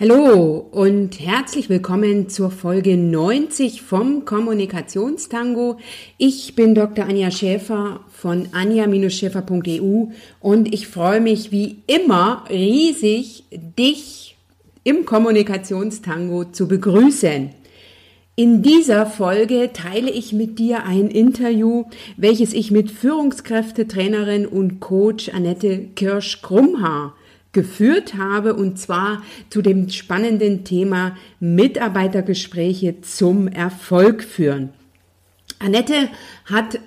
Hallo und herzlich willkommen zur Folge 90 vom Kommunikationstango. Ich bin Dr. Anja Schäfer von anja-schäfer.eu und ich freue mich wie immer riesig, dich im Kommunikationstango zu begrüßen. In dieser Folge teile ich mit dir ein Interview, welches ich mit Führungskräftetrainerin und Coach Annette Kirsch-Krumhaar geführt habe und zwar zu dem spannenden Thema Mitarbeitergespräche zum Erfolg führen. Annette hat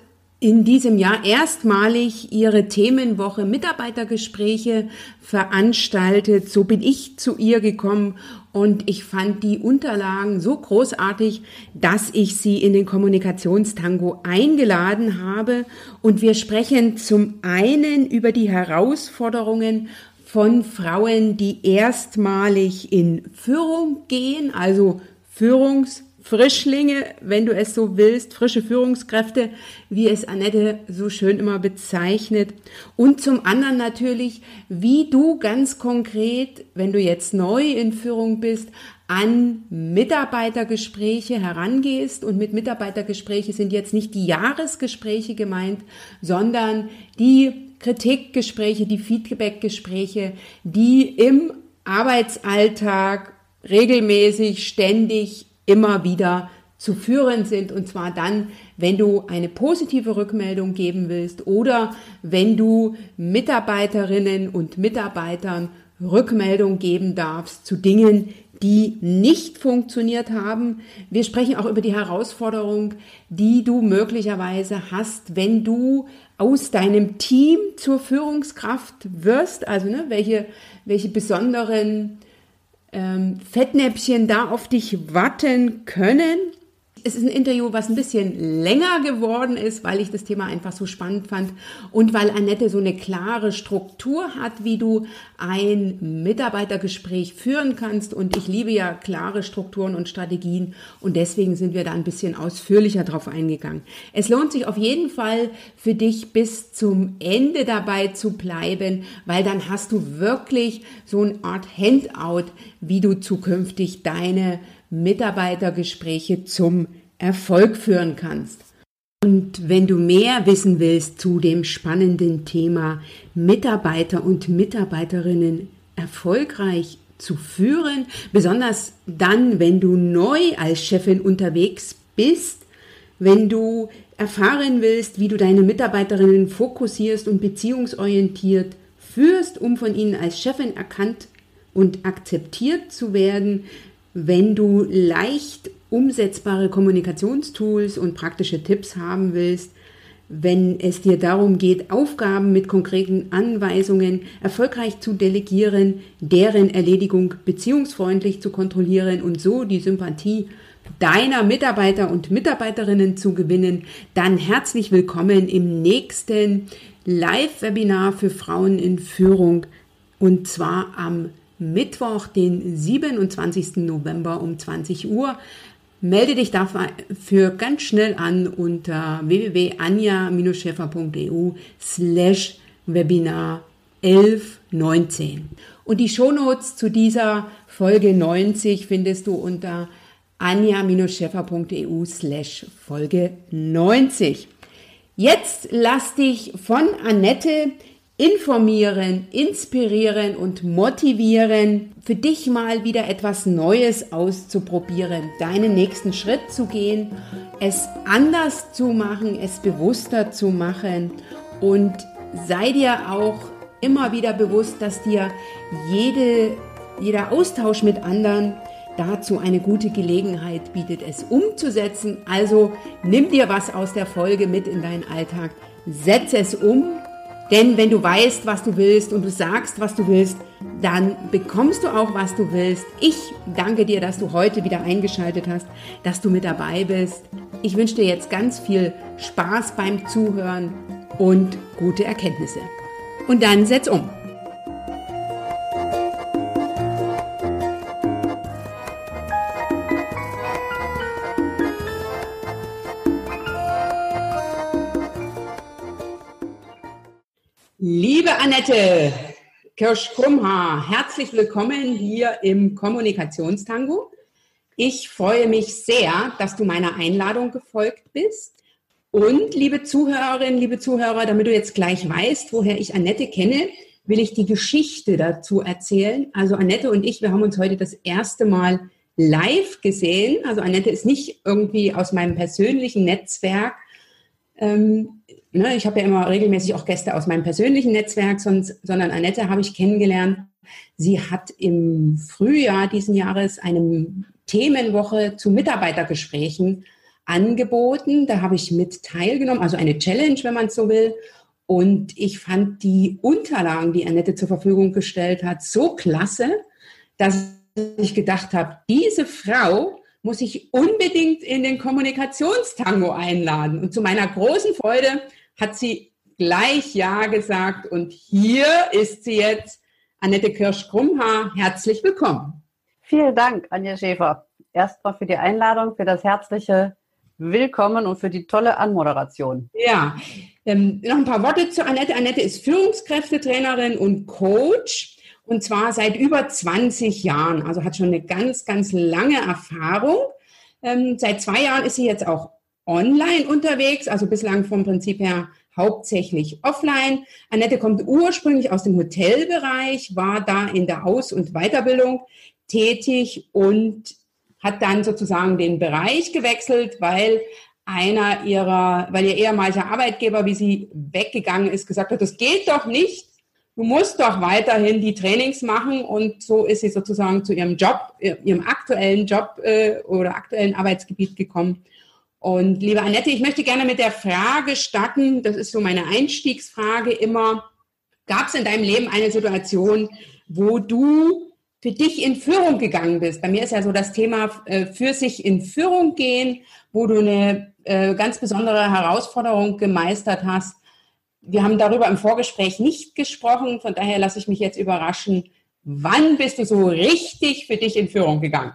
in diesem Jahr erstmalig ihre Themenwoche Mitarbeitergespräche veranstaltet. So bin ich zu ihr gekommen und ich fand die Unterlagen so großartig, dass ich sie in den Kommunikationstango eingeladen habe. Und wir sprechen zum einen über die Herausforderungen von Frauen, die erstmalig in Führung gehen, also Führungsfrischlinge, wenn du es so willst, frische Führungskräfte, wie es Annette so schön immer bezeichnet. Und zum anderen natürlich, wie du ganz konkret, wenn du jetzt neu in Führung bist, an Mitarbeitergespräche herangehst. Und mit Mitarbeitergespräche sind jetzt nicht die Jahresgespräche gemeint, sondern die Kritikgespräche, die Feedbackgespräche, die im Arbeitsalltag regelmäßig, ständig, immer wieder zu führen sind. Und zwar dann, wenn du eine positive Rückmeldung geben willst oder wenn du Mitarbeiterinnen und Mitarbeitern Rückmeldung geben darfst zu Dingen, die nicht funktioniert haben. Wir sprechen auch über die Herausforderung, die du möglicherweise hast, wenn du aus deinem Team zur Führungskraft wirst, also ne, welche, welche besonderen ähm, Fettnäpfchen da auf dich warten können es ist ein Interview, was ein bisschen länger geworden ist, weil ich das Thema einfach so spannend fand und weil Annette so eine klare Struktur hat, wie du ein Mitarbeitergespräch führen kannst. Und ich liebe ja klare Strukturen und Strategien und deswegen sind wir da ein bisschen ausführlicher drauf eingegangen. Es lohnt sich auf jeden Fall für dich bis zum Ende dabei zu bleiben, weil dann hast du wirklich so eine Art Handout, wie du zukünftig deine Mitarbeitergespräche zum Erfolg führen kannst. Und wenn du mehr wissen willst zu dem spannenden Thema Mitarbeiter und Mitarbeiterinnen erfolgreich zu führen, besonders dann, wenn du neu als Chefin unterwegs bist, wenn du erfahren willst, wie du deine Mitarbeiterinnen fokussierst und beziehungsorientiert führst, um von ihnen als Chefin erkannt und akzeptiert zu werden, wenn du leicht umsetzbare Kommunikationstools und praktische Tipps haben willst, wenn es dir darum geht, Aufgaben mit konkreten Anweisungen erfolgreich zu delegieren, deren Erledigung beziehungsfreundlich zu kontrollieren und so die Sympathie deiner Mitarbeiter und Mitarbeiterinnen zu gewinnen, dann herzlich willkommen im nächsten Live-Webinar für Frauen in Führung und zwar am Mittwoch, den 27. November um 20 Uhr. Melde dich dafür ganz schnell an unter www.anja-schäfer.eu slash Webinar 1119. Und die Shownotes zu dieser Folge 90 findest du unter anja-schäfer.eu slash Folge 90. Jetzt lass dich von Annette informieren, inspirieren und motivieren, für dich mal wieder etwas Neues auszuprobieren, deinen nächsten Schritt zu gehen, es anders zu machen, es bewusster zu machen und sei dir auch immer wieder bewusst, dass dir jede, jeder Austausch mit anderen dazu eine gute Gelegenheit bietet, es umzusetzen. Also nimm dir was aus der Folge mit in deinen Alltag, setze es um denn wenn du weißt, was du willst und du sagst, was du willst, dann bekommst du auch, was du willst. Ich danke dir, dass du heute wieder eingeschaltet hast, dass du mit dabei bist. Ich wünsche dir jetzt ganz viel Spaß beim Zuhören und gute Erkenntnisse. Und dann setz um. Liebe Annette, Kirsch-Krumhaar. Herzlich willkommen hier im Kommunikationstango. Ich freue mich sehr, dass du meiner Einladung gefolgt bist. Und liebe Zuhörerinnen, liebe Zuhörer, damit du jetzt gleich weißt, woher ich Annette kenne, will ich die Geschichte dazu erzählen. Also Annette und ich, wir haben uns heute das erste Mal live gesehen. Also Annette ist nicht irgendwie aus meinem persönlichen Netzwerk. Ähm, ne, ich habe ja immer regelmäßig auch Gäste aus meinem persönlichen Netzwerk, sonst, sondern Annette habe ich kennengelernt. Sie hat im Frühjahr diesen Jahres eine Themenwoche zu Mitarbeitergesprächen angeboten. Da habe ich mit teilgenommen, also eine Challenge, wenn man es so will. Und ich fand die Unterlagen, die Annette zur Verfügung gestellt hat, so klasse, dass ich gedacht habe, diese Frau muss ich unbedingt in den Kommunikationstango einladen. Und zu meiner großen Freude hat sie gleich Ja gesagt. Und hier ist sie jetzt, Annette Kirsch-Krummhaar. Herzlich willkommen. Vielen Dank, Anja Schäfer. Erstmal für die Einladung, für das herzliche Willkommen und für die tolle Anmoderation. Ja, ähm, noch ein paar Worte zu Annette. Annette ist Führungskräftetrainerin und Coach und zwar seit über 20 Jahren. Also hat schon eine ganz, ganz lange Erfahrung. Ähm, seit zwei Jahren ist sie jetzt auch online unterwegs, also bislang vom Prinzip her hauptsächlich offline. Annette kommt ursprünglich aus dem Hotelbereich, war da in der Aus- und Weiterbildung tätig und hat dann sozusagen den Bereich gewechselt, weil einer ihrer, weil ihr ehemaliger Arbeitgeber, wie sie weggegangen ist, gesagt hat, das geht doch nicht. Du musst doch weiterhin die Trainings machen und so ist sie sozusagen zu ihrem Job, ihrem aktuellen Job äh, oder aktuellen Arbeitsgebiet gekommen. Und liebe Annette, ich möchte gerne mit der Frage starten, das ist so meine Einstiegsfrage immer, gab es in deinem Leben eine Situation, wo du für dich in Führung gegangen bist. Bei mir ist ja so das Thema äh, für sich in Führung gehen, wo du eine äh, ganz besondere Herausforderung gemeistert hast. Wir haben darüber im Vorgespräch nicht gesprochen, von daher lasse ich mich jetzt überraschen. Wann bist du so richtig für dich in Führung gegangen?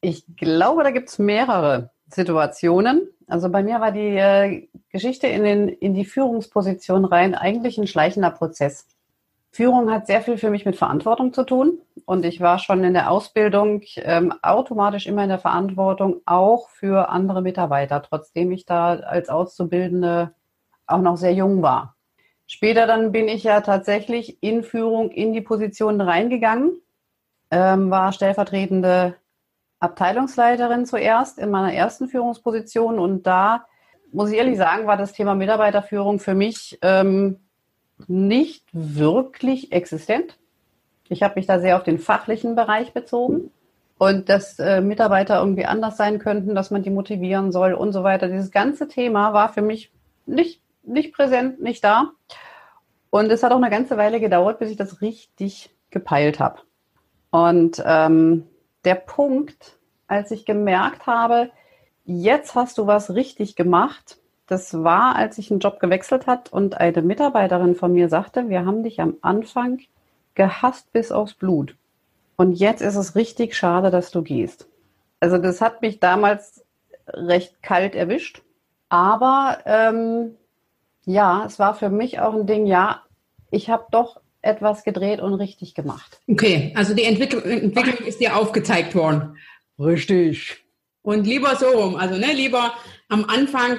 Ich glaube, da gibt es mehrere Situationen. Also bei mir war die äh, Geschichte in, den, in die Führungsposition rein eigentlich ein schleichender Prozess. Führung hat sehr viel für mich mit Verantwortung zu tun. Und ich war schon in der Ausbildung ähm, automatisch immer in der Verantwortung, auch für andere Mitarbeiter, trotzdem ich da als Auszubildende auch noch sehr jung war. Später dann bin ich ja tatsächlich in Führung in die Position reingegangen, ähm, war stellvertretende Abteilungsleiterin zuerst in meiner ersten Führungsposition und da muss ich ehrlich sagen, war das Thema Mitarbeiterführung für mich ähm, nicht wirklich existent. Ich habe mich da sehr auf den fachlichen Bereich bezogen und dass äh, Mitarbeiter irgendwie anders sein könnten, dass man die motivieren soll und so weiter. Dieses ganze Thema war für mich nicht, nicht präsent, nicht da. Und es hat auch eine ganze Weile gedauert, bis ich das richtig gepeilt habe. Und ähm, der Punkt, als ich gemerkt habe, jetzt hast du was richtig gemacht, das war, als ich einen Job gewechselt hat und eine Mitarbeiterin von mir sagte, wir haben dich am Anfang gehasst bis aufs Blut. Und jetzt ist es richtig schade, dass du gehst. Also das hat mich damals recht kalt erwischt. Aber ähm, ja, es war für mich auch ein Ding, ja, ich habe doch etwas gedreht und richtig gemacht. Okay, also die Entwicklung, Entwicklung ist dir aufgezeigt worden. Richtig. Und lieber so rum, also ne, lieber am Anfang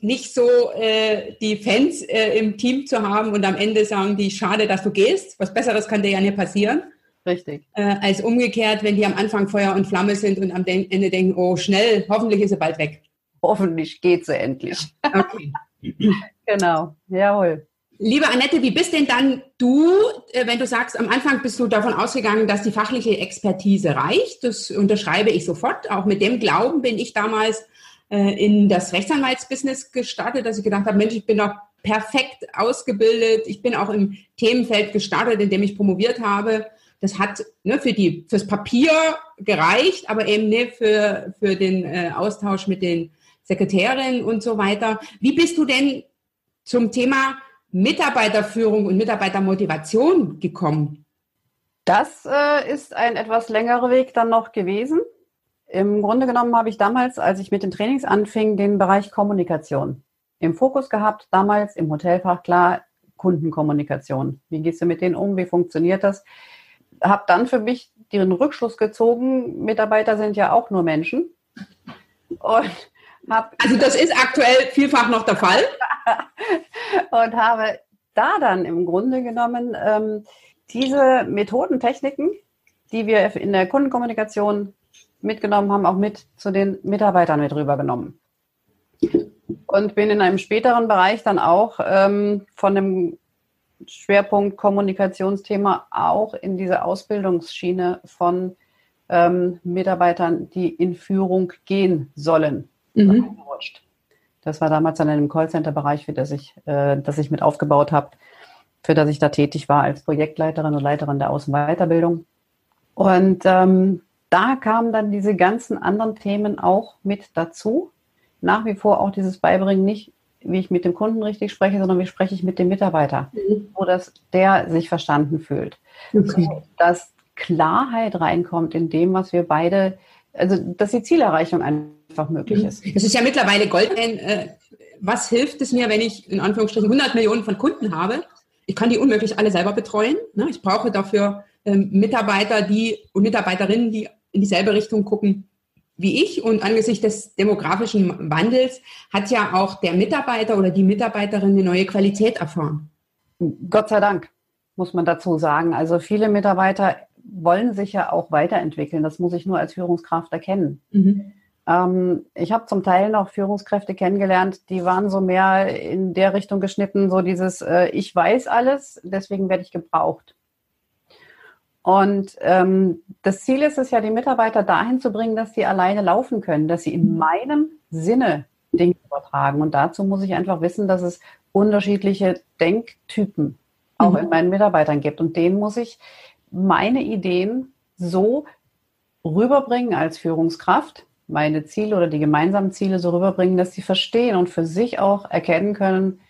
nicht so äh, die Fans äh, im Team zu haben und am Ende sagen die, schade, dass du gehst. Was Besseres kann dir ja nicht passieren. Richtig. Äh, als umgekehrt, wenn die am Anfang Feuer und Flamme sind und am Ende denken, oh, schnell, hoffentlich ist sie bald weg. Hoffentlich geht sie endlich. Okay. genau, jawohl. Liebe Annette, wie bist denn dann du, äh, wenn du sagst, am Anfang bist du davon ausgegangen, dass die fachliche Expertise reicht? Das unterschreibe ich sofort. Auch mit dem Glauben bin ich damals äh, in das Rechtsanwaltsbusiness gestartet, dass ich gedacht habe, Mensch, ich bin doch perfekt ausgebildet. Ich bin auch im Themenfeld gestartet, in dem ich promoviert habe. Das hat ne, für die fürs Papier gereicht, aber eben nicht für, für den äh, Austausch mit den Sekretärinnen und so weiter. Wie bist du denn zum Thema Mitarbeiterführung und Mitarbeitermotivation gekommen? Das äh, ist ein etwas längerer Weg dann noch gewesen. Im Grunde genommen habe ich damals, als ich mit den Trainings anfing, den Bereich Kommunikation im Fokus gehabt. Damals im Hotelfach klar Kundenkommunikation. Wie gehst du mit denen um? Wie funktioniert das? Habe dann für mich den Rückschluss gezogen, Mitarbeiter sind ja auch nur Menschen. Und hab also das ist aktuell vielfach noch der Fall. und habe da dann im Grunde genommen ähm, diese Methoden, Techniken, die wir in der Kundenkommunikation mitgenommen haben, auch mit zu den Mitarbeitern mit rübergenommen. Und bin in einem späteren Bereich dann auch ähm, von dem Schwerpunkt Kommunikationsthema auch in diese Ausbildungsschiene von ähm, Mitarbeitern, die in Führung gehen sollen. Mhm. Das war damals dann in einem Callcenter-Bereich, für das ich, äh, das ich mit aufgebaut habe, für das ich da tätig war als Projektleiterin und Leiterin der Außenweiterbildung. Und ähm, da kamen dann diese ganzen anderen Themen auch mit dazu. Nach wie vor auch dieses Beibringen nicht, wie ich mit dem Kunden richtig spreche, sondern wie spreche ich mit dem Mitarbeiter, mhm. so dass der sich verstanden fühlt. Okay. So, dass Klarheit reinkommt in dem, was wir beide, also dass die Zielerreichung einfach möglich mhm. ist. Es ist ja mittlerweile Gold. Äh, was hilft es mir, wenn ich in Anführungsstrichen 100 Millionen von Kunden habe? Ich kann die unmöglich alle selber betreuen. Ne? Ich brauche dafür ähm, Mitarbeiter, die und Mitarbeiterinnen, die in dieselbe Richtung gucken wie ich. Und angesichts des demografischen Wandels hat ja auch der Mitarbeiter oder die Mitarbeiterin eine neue Qualität erfahren. Gott sei Dank, muss man dazu sagen. Also viele Mitarbeiter wollen sich ja auch weiterentwickeln. Das muss ich nur als Führungskraft erkennen. Mhm. Ähm, ich habe zum Teil noch Führungskräfte kennengelernt, die waren so mehr in der Richtung geschnitten, so dieses äh, Ich weiß alles, deswegen werde ich gebraucht. Und ähm, das Ziel ist es ja, die Mitarbeiter dahin zu bringen, dass sie alleine laufen können, dass sie in meinem Sinne Dinge übertragen. Und dazu muss ich einfach wissen, dass es unterschiedliche Denktypen auch mhm. in meinen Mitarbeitern gibt. Und denen muss ich meine Ideen so rüberbringen als Führungskraft, meine Ziele oder die gemeinsamen Ziele so rüberbringen, dass sie verstehen und für sich auch erkennen können,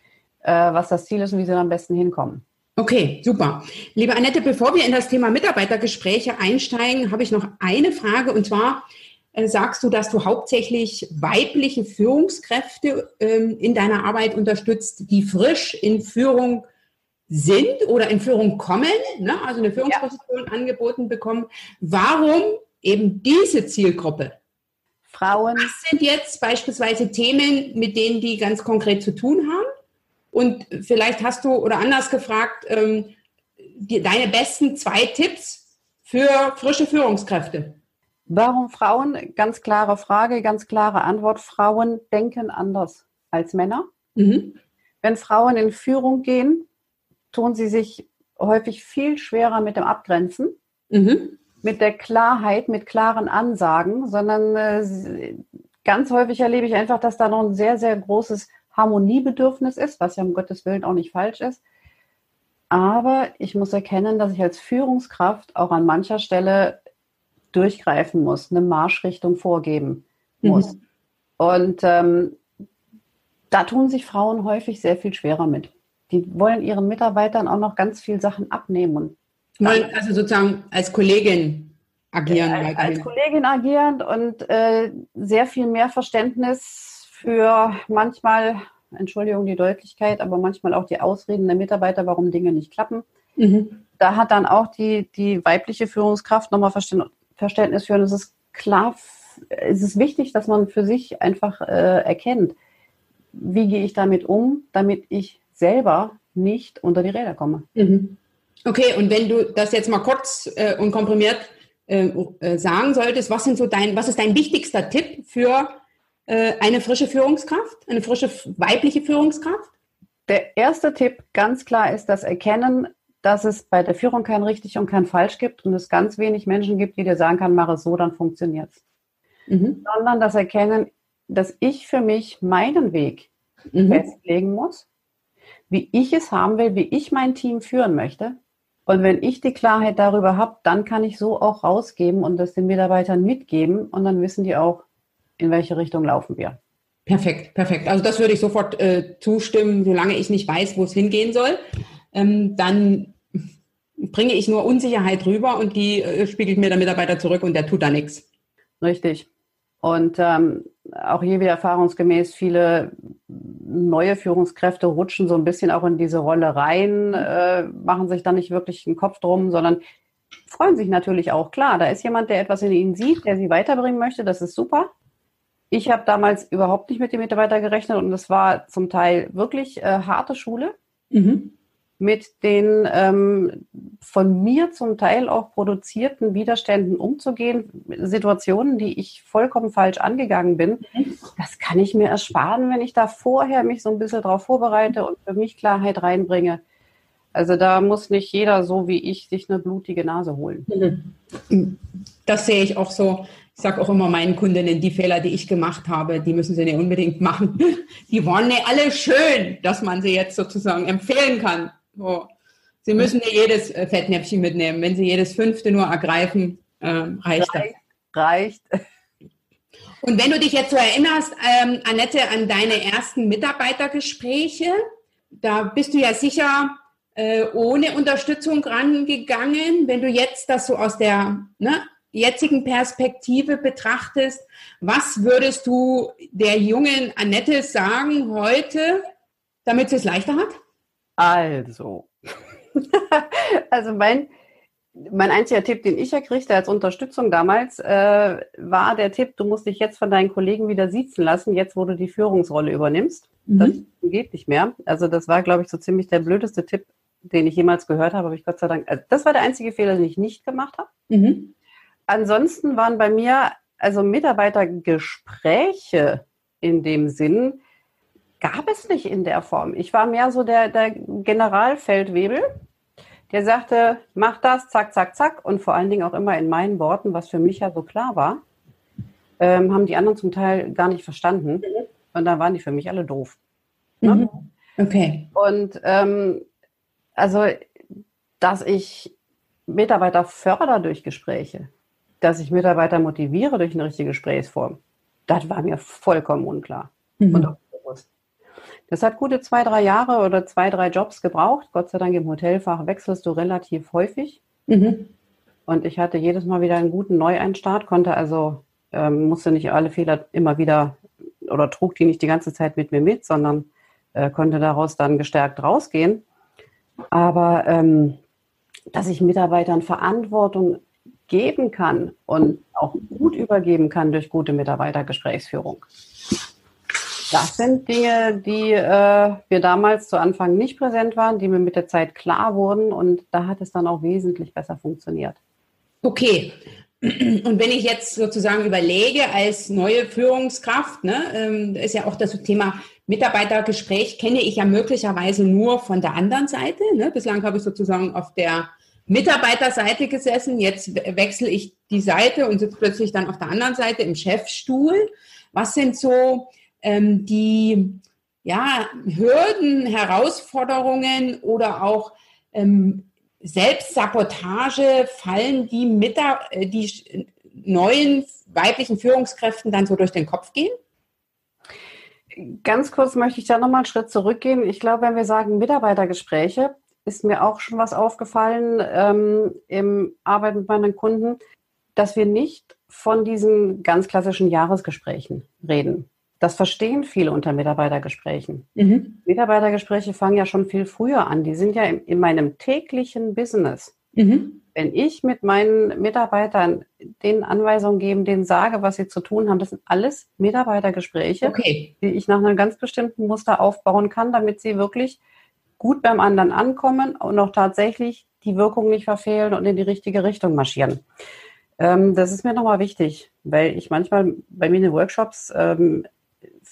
äh, was das Ziel ist und wie sie am besten hinkommen. Okay, super. Liebe Annette, bevor wir in das Thema Mitarbeitergespräche einsteigen, habe ich noch eine Frage und zwar äh, sagst du, dass du hauptsächlich weibliche Führungskräfte ähm, in deiner Arbeit unterstützt, die frisch in Führung sind oder in Führung kommen, ne? also eine Führungsposition ja. angeboten bekommen. Warum eben diese Zielgruppe? Frauen. Was sind jetzt beispielsweise Themen, mit denen die ganz konkret zu tun haben? Und vielleicht hast du oder anders gefragt, ähm, die, deine besten zwei Tipps für frische Führungskräfte. Warum Frauen? Ganz klare Frage, ganz klare Antwort. Frauen denken anders als Männer. Mhm. Wenn Frauen in Führung gehen, tun sie sich häufig viel schwerer mit dem Abgrenzen, mhm. Mit der Klarheit, mit klaren Ansagen, sondern äh, ganz häufig erlebe ich einfach, dass da noch ein sehr, sehr großes Harmoniebedürfnis ist, was ja um Gottes Willen auch nicht falsch ist. Aber ich muss erkennen, dass ich als Führungskraft auch an mancher Stelle durchgreifen muss, eine Marschrichtung vorgeben muss. Mhm. Und ähm, da tun sich Frauen häufig sehr viel schwerer mit. Die wollen ihren Mitarbeitern auch noch ganz viel Sachen abnehmen. Wollen also sozusagen als Kollegin agieren. Äh, als Kollegin agieren und äh, sehr viel mehr Verständnis für manchmal, Entschuldigung die Deutlichkeit, aber manchmal auch die Ausreden der Mitarbeiter, warum Dinge nicht klappen. Mhm. Da hat dann auch die, die weibliche Führungskraft nochmal Verständnis für. Und es ist klar, es ist wichtig, dass man für sich einfach äh, erkennt, wie gehe ich damit um, damit ich selber nicht unter die Räder komme. Mhm. Okay, und wenn du das jetzt mal kurz äh, und komprimiert äh, äh sagen solltest, was sind so dein, was ist dein wichtigster Tipp für äh, eine frische Führungskraft, eine frische weibliche Führungskraft? Der erste Tipp ganz klar ist das Erkennen, dass es bei der Führung kein richtig und kein falsch gibt und es ganz wenig Menschen gibt, die dir sagen kann, mach es so, dann funktioniert es. Mhm. Sondern das Erkennen, dass ich für mich meinen Weg mhm. festlegen muss, wie ich es haben will, wie ich mein Team führen möchte. Und wenn ich die Klarheit darüber habe, dann kann ich so auch rausgeben und das den Mitarbeitern mitgeben und dann wissen die auch, in welche Richtung laufen wir. Perfekt, perfekt. Also das würde ich sofort äh, zustimmen, solange ich nicht weiß, wo es hingehen soll. Ähm, dann bringe ich nur Unsicherheit rüber und die äh, spiegelt mir der Mitarbeiter zurück und der tut da nichts. Richtig. Und ähm, auch hier wieder erfahrungsgemäß viele neue Führungskräfte rutschen so ein bisschen auch in diese Rolle rein, äh, machen sich da nicht wirklich einen Kopf drum, sondern freuen sich natürlich auch. Klar, da ist jemand, der etwas in ihnen sieht, der sie weiterbringen möchte, das ist super. Ich habe damals überhaupt nicht mit den Mitarbeitern gerechnet und es war zum Teil wirklich äh, harte Schule. Mhm mit den ähm, von mir zum Teil auch produzierten Widerständen umzugehen, Situationen, die ich vollkommen falsch angegangen bin, mhm. das kann ich mir ersparen, wenn ich da vorher mich so ein bisschen darauf vorbereite und für mich Klarheit reinbringe. Also da muss nicht jeder so wie ich sich eine blutige Nase holen. Mhm. Das sehe ich auch so. Ich sage auch immer meinen Kundinnen, die Fehler, die ich gemacht habe, die müssen sie nicht unbedingt machen. Die waren nicht alle schön, dass man sie jetzt sozusagen empfehlen kann. So. Sie müssen nicht jedes äh, Fettnäpfchen mitnehmen. Wenn Sie jedes fünfte nur ergreifen, äh, reicht, reicht das. Reicht. Und wenn du dich jetzt so erinnerst, ähm, Annette, an deine ersten Mitarbeitergespräche, da bist du ja sicher äh, ohne Unterstützung rangegangen. Wenn du jetzt das so aus der ne, jetzigen Perspektive betrachtest, was würdest du der jungen Annette sagen heute, damit sie es leichter hat? Also, also mein, mein einziger Tipp, den ich ja kriegte als Unterstützung damals, äh, war der Tipp, du musst dich jetzt von deinen Kollegen wieder siezen lassen, jetzt wo du die Führungsrolle übernimmst. Mhm. Das geht nicht mehr. Also das war, glaube ich, so ziemlich der blödeste Tipp, den ich jemals gehört habe, aber ich Gott sei Dank, also das war der einzige Fehler, den ich nicht gemacht habe. Mhm. Ansonsten waren bei mir also Mitarbeitergespräche in dem Sinn, gab es nicht in der Form. Ich war mehr so der, der Generalfeldwebel, der sagte, mach das, zack, zack, zack. Und vor allen Dingen auch immer in meinen Worten, was für mich ja so klar war, ähm, haben die anderen zum Teil gar nicht verstanden. Und dann waren die für mich alle doof. Ne? Mhm. Okay. Und ähm, also, dass ich Mitarbeiter fördere durch Gespräche, dass ich Mitarbeiter motiviere durch eine richtige Gesprächsform, das war mir vollkommen unklar. Mhm. Und auch das hat gute zwei, drei Jahre oder zwei, drei Jobs gebraucht. Gott sei Dank im Hotelfach wechselst du relativ häufig. Mhm. Und ich hatte jedes Mal wieder einen guten Neueinstart, konnte also, ähm, musste nicht alle Fehler immer wieder oder trug die nicht die ganze Zeit mit mir mit, sondern äh, konnte daraus dann gestärkt rausgehen. Aber ähm, dass ich Mitarbeitern Verantwortung geben kann und auch gut übergeben kann durch gute Mitarbeitergesprächsführung. Das sind Dinge, die äh, wir damals zu Anfang nicht präsent waren, die mir mit der Zeit klar wurden und da hat es dann auch wesentlich besser funktioniert. Okay. Und wenn ich jetzt sozusagen überlege als neue Führungskraft, ne, ähm, ist ja auch das Thema Mitarbeitergespräch, kenne ich ja möglicherweise nur von der anderen Seite. Ne? Bislang habe ich sozusagen auf der Mitarbeiterseite gesessen, jetzt wechsle ich die Seite und sitze plötzlich dann auf der anderen Seite im Chefstuhl. Was sind so ähm, die ja, Hürden, Herausforderungen oder auch ähm, Selbstsabotage fallen, die, mit der, äh, die neuen weiblichen Führungskräften dann so durch den Kopf gehen? Ganz kurz möchte ich da nochmal einen Schritt zurückgehen. Ich glaube, wenn wir sagen Mitarbeitergespräche, ist mir auch schon was aufgefallen ähm, im Arbeiten mit meinen Kunden, dass wir nicht von diesen ganz klassischen Jahresgesprächen reden. Das verstehen viele unter Mitarbeitergesprächen. Mhm. Mitarbeitergespräche fangen ja schon viel früher an. Die sind ja in, in meinem täglichen Business. Mhm. Wenn ich mit meinen Mitarbeitern den Anweisungen gebe, denen sage, was sie zu tun haben, das sind alles Mitarbeitergespräche, okay. die ich nach einem ganz bestimmten Muster aufbauen kann, damit sie wirklich gut beim anderen ankommen und auch tatsächlich die Wirkung nicht verfehlen und in die richtige Richtung marschieren. Ähm, das ist mir nochmal wichtig, weil ich manchmal bei mir in den Workshops ähm,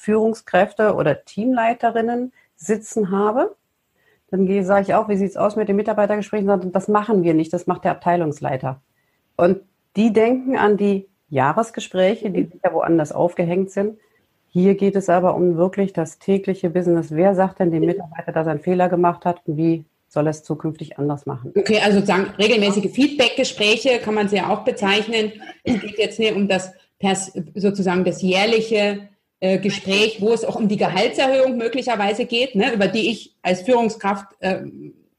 Führungskräfte oder Teamleiterinnen sitzen habe, dann sage ich auch, wie sieht es aus mit den Mitarbeitergesprächen? Das machen wir nicht, das macht der Abteilungsleiter. Und die denken an die Jahresgespräche, die sicher woanders aufgehängt sind. Hier geht es aber um wirklich das tägliche Business. Wer sagt denn dem Mitarbeiter, dass er einen Fehler gemacht hat und wie soll er es zukünftig anders machen? Okay, also sozusagen regelmäßige Feedbackgespräche kann man sie ja auch bezeichnen. Es geht jetzt nicht um das sozusagen das jährliche äh, Gespräch, wo es auch um die Gehaltserhöhung möglicherweise geht, ne, über die ich als Führungskraft äh,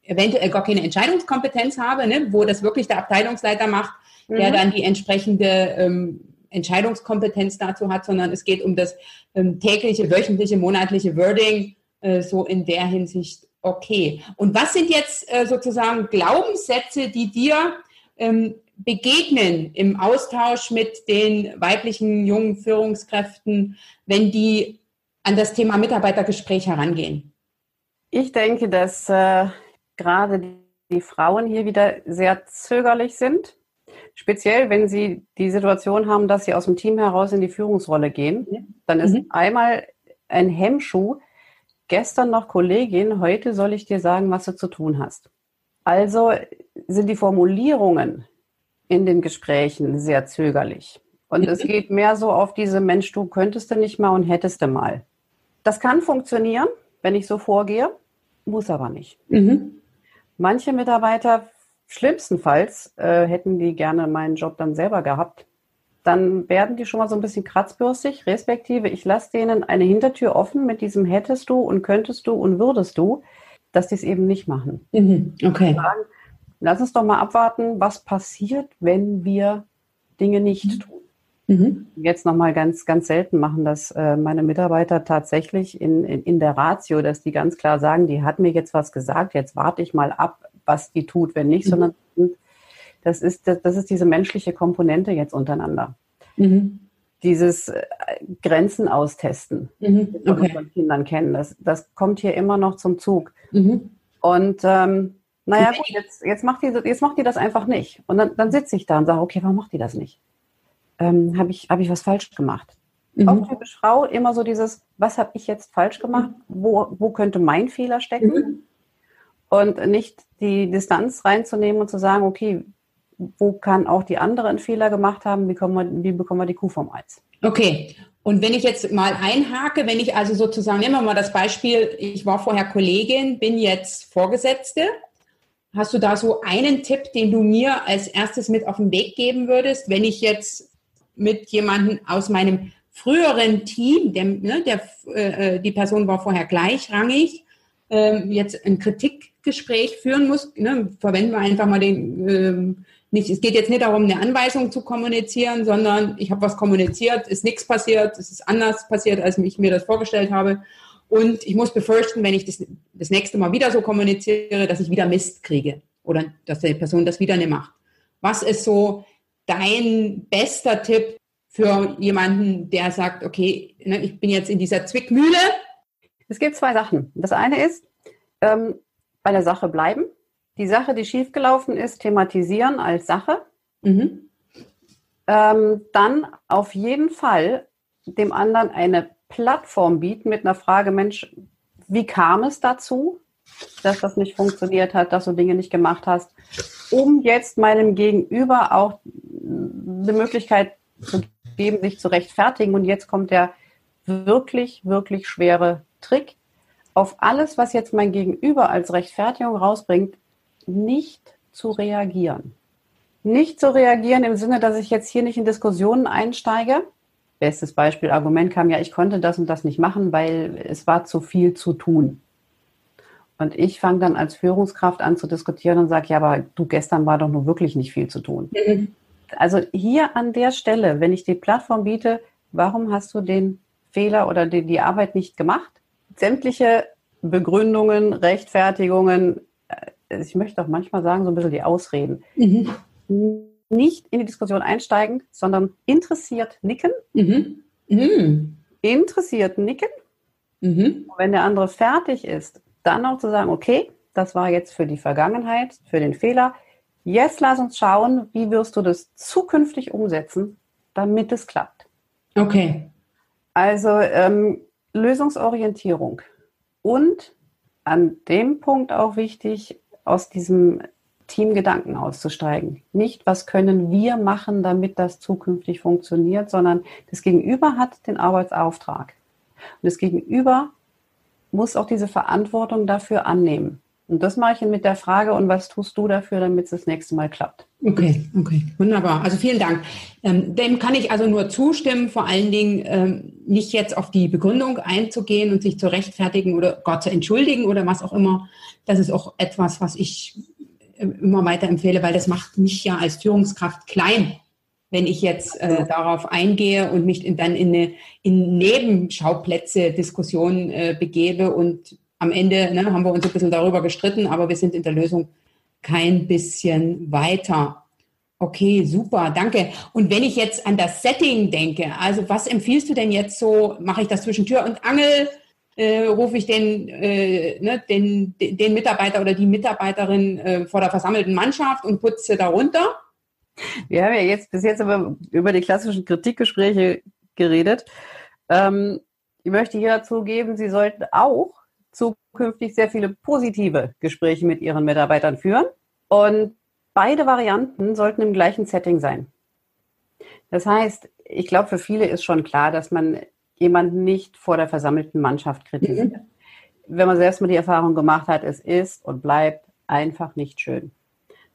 eventuell gar keine Entscheidungskompetenz habe, ne, wo das wirklich der Abteilungsleiter macht, mhm. der dann die entsprechende ähm, Entscheidungskompetenz dazu hat, sondern es geht um das ähm, tägliche, wöchentliche, monatliche Wording, äh, so in der Hinsicht okay. Und was sind jetzt äh, sozusagen Glaubenssätze, die dir ähm, begegnen im Austausch mit den weiblichen jungen Führungskräften, wenn die an das Thema Mitarbeitergespräch herangehen? Ich denke, dass äh, gerade die, Frauen hier wieder sehr zögerlich sind. Speziell, wenn sie die Situation haben, dass sie aus dem Team heraus in die Führungsrolle gehen, dann ist mhm. einmal ein Hemmschuh. Gestern noch Kollegin, heute soll ich dir sagen, was du zu tun hast. Also sind die Formulierungen in den Gesprächen sehr zögerlich. Und es geht mehr so auf diese Mensch, du könntest du nicht mal und hättest du mal. Das kann funktionieren, wenn ich so vorgehe, muss aber nicht. Mhm. Manche Mitarbeiter, schlimmstenfalls, äh, hätten die gerne meinen Job dann selber gehabt. Dann werden die schon mal so ein bisschen kratzbürstig, respektive ich lasse denen eine Hintertür offen mit diesem hättest du und könntest du und würdest du, dass die es eben nicht machen. Mhm. Okay. Sagen, lass uns doch mal abwarten, was passiert, wenn wir Dinge nicht mhm. tun. Mhm. Jetzt nochmal ganz, ganz selten machen das äh, meine Mitarbeiter tatsächlich in, in, in der Ratio, dass die ganz klar sagen, die hat mir jetzt was gesagt, jetzt warte ich mal ab, was die tut, wenn nicht, mhm. sondern das ist, das, das, ist diese menschliche Komponente jetzt untereinander. Mhm. Dieses äh, Grenzen austesten, mhm. das okay. wir von Kindern kennen, das, das kommt hier immer noch zum Zug. Mhm. Und ähm, naja, gut, jetzt, jetzt, macht die, jetzt macht die das einfach nicht. Und dann, dann sitze ich da und sage, okay, warum macht die das nicht? Ähm, habe ich, hab ich was falsch gemacht? Mhm. Auch typisch Frau, immer so dieses, was habe ich jetzt falsch gemacht? Wo, wo könnte mein Fehler stecken? Mhm. Und nicht die Distanz reinzunehmen und zu sagen, okay, wo kann auch die andere einen Fehler gemacht haben? Wie, wir, wie bekommen wir die Kuh vom Eis? Okay. Und wenn ich jetzt mal einhake, wenn ich also sozusagen, nehmen wir mal das Beispiel, ich war vorher Kollegin, bin jetzt Vorgesetzte Hast du da so einen Tipp, den du mir als erstes mit auf den Weg geben würdest, wenn ich jetzt mit jemandem aus meinem früheren Team, der, ne, der, äh, die Person war vorher gleichrangig, äh, jetzt ein Kritikgespräch führen muss, ne, verwenden wir einfach mal den, äh, nicht, es geht jetzt nicht darum, eine Anweisung zu kommunizieren, sondern ich habe was kommuniziert, ist nichts passiert, es ist anders passiert, als ich mir das vorgestellt habe. Und ich muss befürchten, wenn ich das, das nächste Mal wieder so kommuniziere, dass ich wieder Mist kriege oder dass die Person das wieder nicht macht. Was ist so dein bester Tipp für jemanden, der sagt, okay, ne, ich bin jetzt in dieser Zwickmühle? Es gibt zwei Sachen. Das eine ist, ähm, bei der Sache bleiben. Die Sache, die schiefgelaufen ist, thematisieren als Sache. Mhm. Ähm, dann auf jeden Fall dem anderen eine Plattform bieten mit einer Frage, Mensch, wie kam es dazu, dass das nicht funktioniert hat, dass du Dinge nicht gemacht hast, um jetzt meinem Gegenüber auch eine Möglichkeit zu geben, sich zu rechtfertigen. Und jetzt kommt der wirklich, wirklich schwere Trick. Auf alles, was jetzt mein Gegenüber als Rechtfertigung rausbringt, nicht zu reagieren. Nicht zu reagieren im Sinne, dass ich jetzt hier nicht in Diskussionen einsteige, Bestes Beispiel, Argument kam ja, ich konnte das und das nicht machen, weil es war zu viel zu tun. Und ich fange dann als Führungskraft an zu diskutieren und sage, ja, aber du gestern war doch nur wirklich nicht viel zu tun. Mhm. Also hier an der Stelle, wenn ich die Plattform biete, warum hast du den Fehler oder die, die Arbeit nicht gemacht? Sämtliche Begründungen, Rechtfertigungen, äh, ich möchte auch manchmal sagen, so ein bisschen die Ausreden. Mhm nicht in die Diskussion einsteigen, sondern interessiert nicken. Mhm. Mhm. Interessiert nicken. Mhm. Wenn der andere fertig ist, dann auch zu sagen, okay, das war jetzt für die Vergangenheit, für den Fehler. Jetzt lass uns schauen, wie wirst du das zukünftig umsetzen, damit es klappt. Okay. Also ähm, Lösungsorientierung und an dem Punkt auch wichtig, aus diesem Teamgedanken auszusteigen. Nicht, was können wir machen, damit das zukünftig funktioniert, sondern das Gegenüber hat den Arbeitsauftrag. Und das Gegenüber muss auch diese Verantwortung dafür annehmen. Und das mache ich mit der Frage, und was tust du dafür, damit es das nächste Mal klappt? Okay, okay, wunderbar. Also vielen Dank. Ähm, dem kann ich also nur zustimmen, vor allen Dingen ähm, nicht jetzt auf die Begründung einzugehen und sich zu rechtfertigen oder Gott zu entschuldigen oder was auch immer. Das ist auch etwas, was ich immer weiter empfehle, weil das macht mich ja als Führungskraft klein. wenn ich jetzt äh, darauf eingehe und mich in, dann in eine in Nebenschauplätze Diskussion äh, begebe und am Ende ne, haben wir uns ein bisschen darüber gestritten, aber wir sind in der Lösung kein bisschen weiter. Okay, super, danke. Und wenn ich jetzt an das Setting denke, also was empfiehlst du denn jetzt so? Mache ich das zwischen Tür und Angel? Äh, rufe ich den, äh, ne, den, den Mitarbeiter oder die Mitarbeiterin äh, vor der versammelten Mannschaft und putze darunter? Wir haben ja jetzt bis jetzt aber über die klassischen Kritikgespräche geredet. Ähm, ich möchte hier dazu geben, Sie sollten auch zukünftig sehr viele positive Gespräche mit Ihren Mitarbeitern führen. Und beide Varianten sollten im gleichen Setting sein. Das heißt, ich glaube, für viele ist schon klar, dass man jemanden nicht vor der versammelten Mannschaft kritisiert. Mhm. Wenn man selbst mal die Erfahrung gemacht hat, es ist und bleibt einfach nicht schön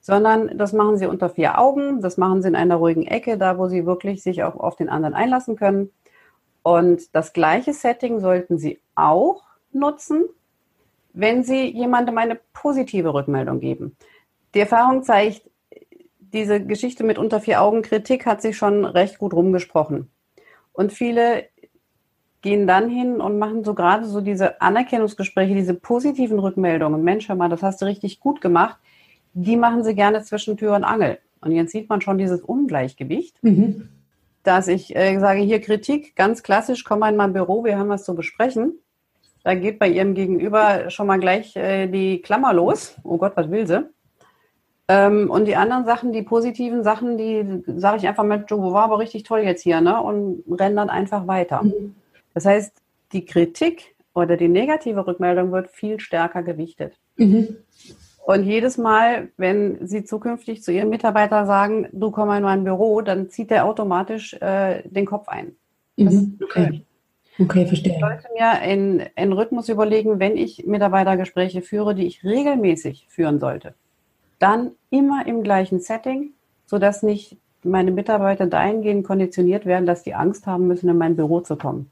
sondern das machen sie unter vier Augen, das machen sie in einer ruhigen Ecke, da wo sie wirklich sich auch auf den anderen einlassen können. Und das gleiche Setting sollten sie auch nutzen, wenn sie jemandem eine positive Rückmeldung geben. Die Erfahrung zeigt, diese Geschichte mit unter vier Augen Kritik hat sich schon recht gut rumgesprochen. Und viele gehen dann hin und machen so gerade so diese Anerkennungsgespräche, diese positiven Rückmeldungen. Mensch, hör mal, das hast du richtig gut gemacht die machen sie gerne zwischen Tür und Angel. Und jetzt sieht man schon dieses Ungleichgewicht, mhm. dass ich äh, sage, hier Kritik, ganz klassisch, komm mal in mein Büro, wir haben was zu besprechen. Da geht bei ihrem Gegenüber schon mal gleich äh, die Klammer los. Oh Gott, was will sie? Ähm, und die anderen Sachen, die positiven Sachen, die sage ich einfach mit, du war aber richtig toll jetzt hier, ne? Und rennen dann einfach weiter. Mhm. Das heißt, die Kritik oder die negative Rückmeldung wird viel stärker gewichtet. Mhm. Und jedes Mal, wenn Sie zukünftig zu Ihren Mitarbeitern sagen, du komm mal in mein Büro, dann zieht der automatisch äh, den Kopf ein. Mhm. Okay. Okay, verstehe. Ich sollte mir einen, einen Rhythmus überlegen, wenn ich Mitarbeitergespräche führe, die ich regelmäßig führen sollte. Dann immer im gleichen Setting, sodass nicht meine Mitarbeiter dahingehend konditioniert werden, dass die Angst haben müssen, in mein Büro zu kommen.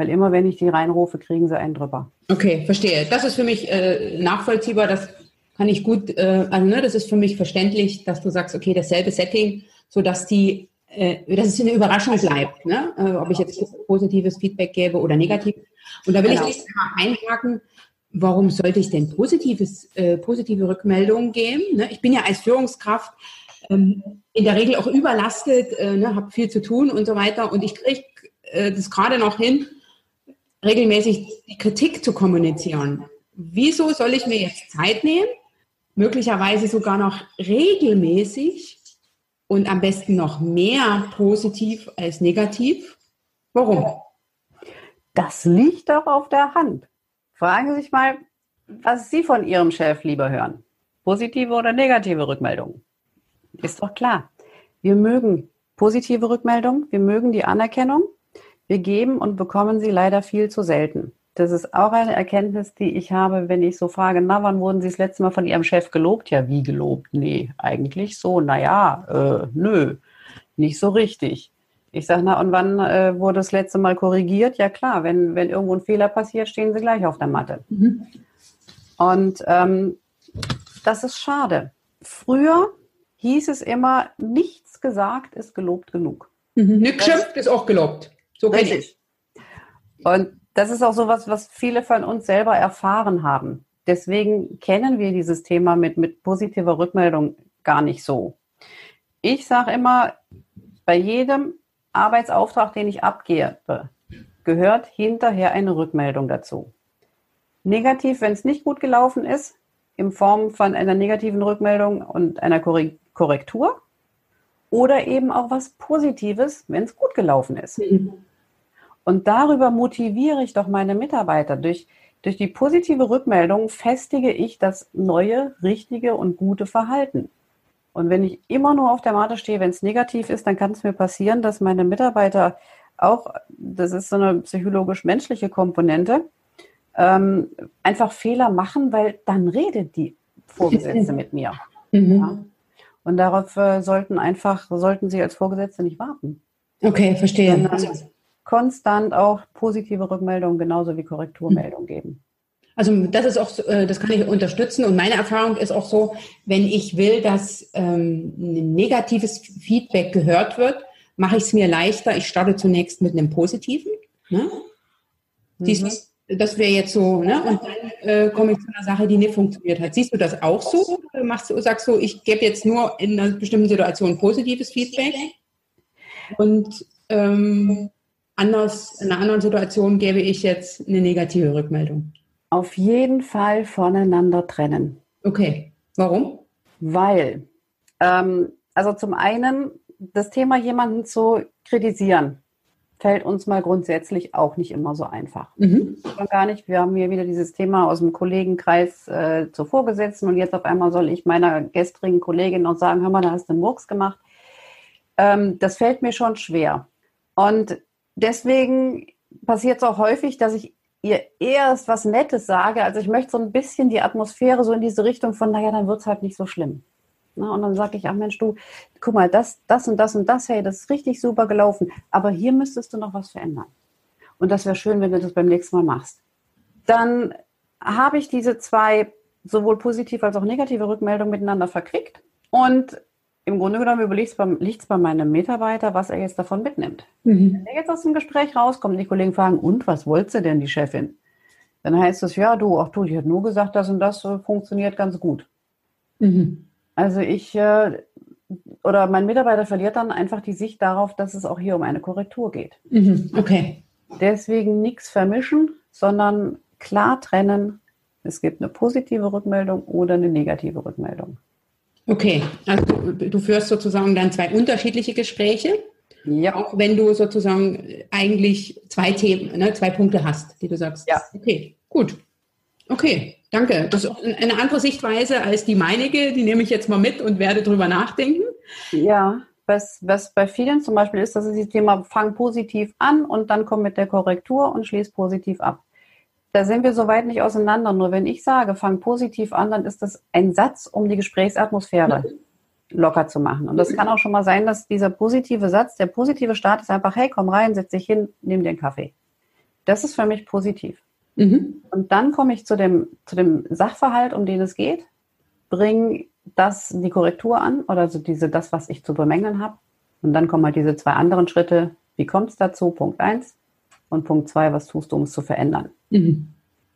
Weil immer, wenn ich die reinrufe, kriegen sie einen drüber. Okay, verstehe. Das ist für mich äh, nachvollziehbar. Das kann ich gut, äh, also ne, das ist für mich verständlich, dass du sagst, okay, dasselbe Setting, so dass die, äh, dass es eine Überraschung bleibt, ne? Äh, ob ich jetzt positives Feedback gebe oder negativ. Und da will genau. ich nicht mal einhaken, warum sollte ich denn positives, äh, positive Rückmeldungen geben? Ne? Ich bin ja als Führungskraft ähm, in der Regel auch überlastet, äh, ne, habe viel zu tun und so weiter. Und ich kriege äh, das gerade noch hin, regelmäßig die Kritik zu kommunizieren. Wieso soll ich mir jetzt Zeit nehmen, möglicherweise sogar noch regelmäßig und am besten noch mehr positiv als negativ. Warum? Das liegt doch auf der Hand. Fragen Sie sich mal, was Sie von Ihrem Chef lieber hören. Positive oder negative Rückmeldungen? Ist doch klar. Wir mögen positive Rückmeldungen, wir mögen die Anerkennung. Wir geben und bekommen sie leider viel zu selten. Das ist auch eine Erkenntnis, die ich habe, wenn ich so frage, na, wann wurden Sie das letzte Mal von Ihrem Chef gelobt? Ja, wie gelobt? Nee, eigentlich so, naja, äh, nö, nicht so richtig. Ich sage, na, und wann äh, wurde das letzte Mal korrigiert? Ja klar, wenn, wenn irgendwo ein Fehler passiert, stehen Sie gleich auf der Matte. Mhm. Und ähm, das ist schade. Früher hieß es immer, nichts gesagt ist gelobt genug. Mhm. Nichts schimpft ist auch gelobt. So kenne ich. Und das ist auch so was, was viele von uns selber erfahren haben. Deswegen kennen wir dieses Thema mit, mit positiver Rückmeldung gar nicht so. Ich sage immer, bei jedem Arbeitsauftrag, den ich abgebe, gehört hinterher eine Rückmeldung dazu. Negativ, wenn es nicht gut gelaufen ist, in Form von einer negativen Rückmeldung und einer Korrektur. Oder eben auch was Positives, wenn es gut gelaufen ist. Mhm. Und darüber motiviere ich doch meine Mitarbeiter. Durch, durch die positive Rückmeldung festige ich das neue, richtige und gute Verhalten. Und wenn ich immer nur auf der Matte stehe, wenn es negativ ist, dann kann es mir passieren, dass meine Mitarbeiter auch, das ist so eine psychologisch-menschliche Komponente, ähm, einfach Fehler machen, weil dann redet die Vorgesetzte mit mir. Mhm. Ja? Und darauf äh, sollten einfach, sollten Sie als Vorgesetzte nicht warten. Okay, verstehe. Sondern, konstant auch positive Rückmeldungen genauso wie Korrekturmeldungen geben. Also das ist auch, äh, das kann ich unterstützen und meine Erfahrung ist auch so, wenn ich will, dass ähm, ein negatives Feedback gehört wird, mache ich es mir leichter. Ich starte zunächst mit einem positiven. Ne? Mhm. Siehst, das wäre jetzt so, ne? Und dann äh, komme ich zu einer Sache, die nicht funktioniert hat. Siehst du das auch so? Machst du, sagst du, ich gebe jetzt nur in einer bestimmten Situation positives Feedback und ähm, anders, in einer anderen Situation gebe ich jetzt eine negative Rückmeldung? Auf jeden Fall voneinander trennen. Okay. Warum? Weil, ähm, also zum einen, das Thema jemanden zu kritisieren, fällt uns mal grundsätzlich auch nicht immer so einfach. Mhm. Gar nicht. Wir haben hier wieder dieses Thema aus dem Kollegenkreis äh, zur Vorgesetzten und jetzt auf einmal soll ich meiner gestrigen Kollegin noch sagen, hör mal, da hast du einen Murks gemacht. Ähm, das fällt mir schon schwer. Und deswegen passiert es auch häufig, dass ich ihr erst was Nettes sage. Also ich möchte so ein bisschen die Atmosphäre so in diese Richtung von, naja, dann wird es halt nicht so schlimm. Ne? Und dann sage ich, ach Mensch, du, guck mal, das, das und das und das, hey, das ist richtig super gelaufen. Aber hier müsstest du noch was verändern. Und das wäre schön, wenn du das beim nächsten Mal machst. Dann habe ich diese zwei sowohl positive als auch negative Rückmeldungen miteinander verquickt. Und im Grunde genommen überlegt es bei meinem Mitarbeiter, was er jetzt davon mitnimmt. Mhm. Wenn er jetzt aus dem Gespräch rauskommt und die Kollegen fragen, und was wollte denn die Chefin? Dann heißt es, ja, du, ach du, die hat nur gesagt, das und das funktioniert ganz gut. Mhm. Also ich äh, oder mein Mitarbeiter verliert dann einfach die Sicht darauf, dass es auch hier um eine Korrektur geht. Mhm, okay. Deswegen nichts vermischen, sondern klar trennen. Es gibt eine positive Rückmeldung oder eine negative Rückmeldung. Okay, also du, führst sozusagen dann zwei unterschiedliche Gespräche. Ja. Auch wenn du sozusagen eigentlich zwei Themen, ne, zwei Punkte hast, die du sagst. Ja. Okay, gut. Okay, danke. Das ist eine andere Sichtweise als die meinige. Die nehme ich jetzt mal mit und werde drüber nachdenken. Ja, was, was bei vielen zum Beispiel ist, dass sie das Thema fang positiv an und dann komm mit der Korrektur und schließ positiv ab. Da sind wir soweit nicht auseinander. Nur wenn ich sage, fang positiv an, dann ist das ein Satz, um die Gesprächsatmosphäre locker zu machen. Und das kann auch schon mal sein, dass dieser positive Satz, der positive Start ist einfach, hey, komm rein, setz dich hin, nimm den Kaffee. Das ist für mich positiv. Mhm. Und dann komme ich zu dem, zu dem Sachverhalt, um den es geht, bringe das, die Korrektur an oder so diese, das, was ich zu bemängeln habe. Und dann kommen halt diese zwei anderen Schritte. Wie kommt es dazu? Punkt eins. Und Punkt zwei, was tust du, um es zu verändern? Mhm.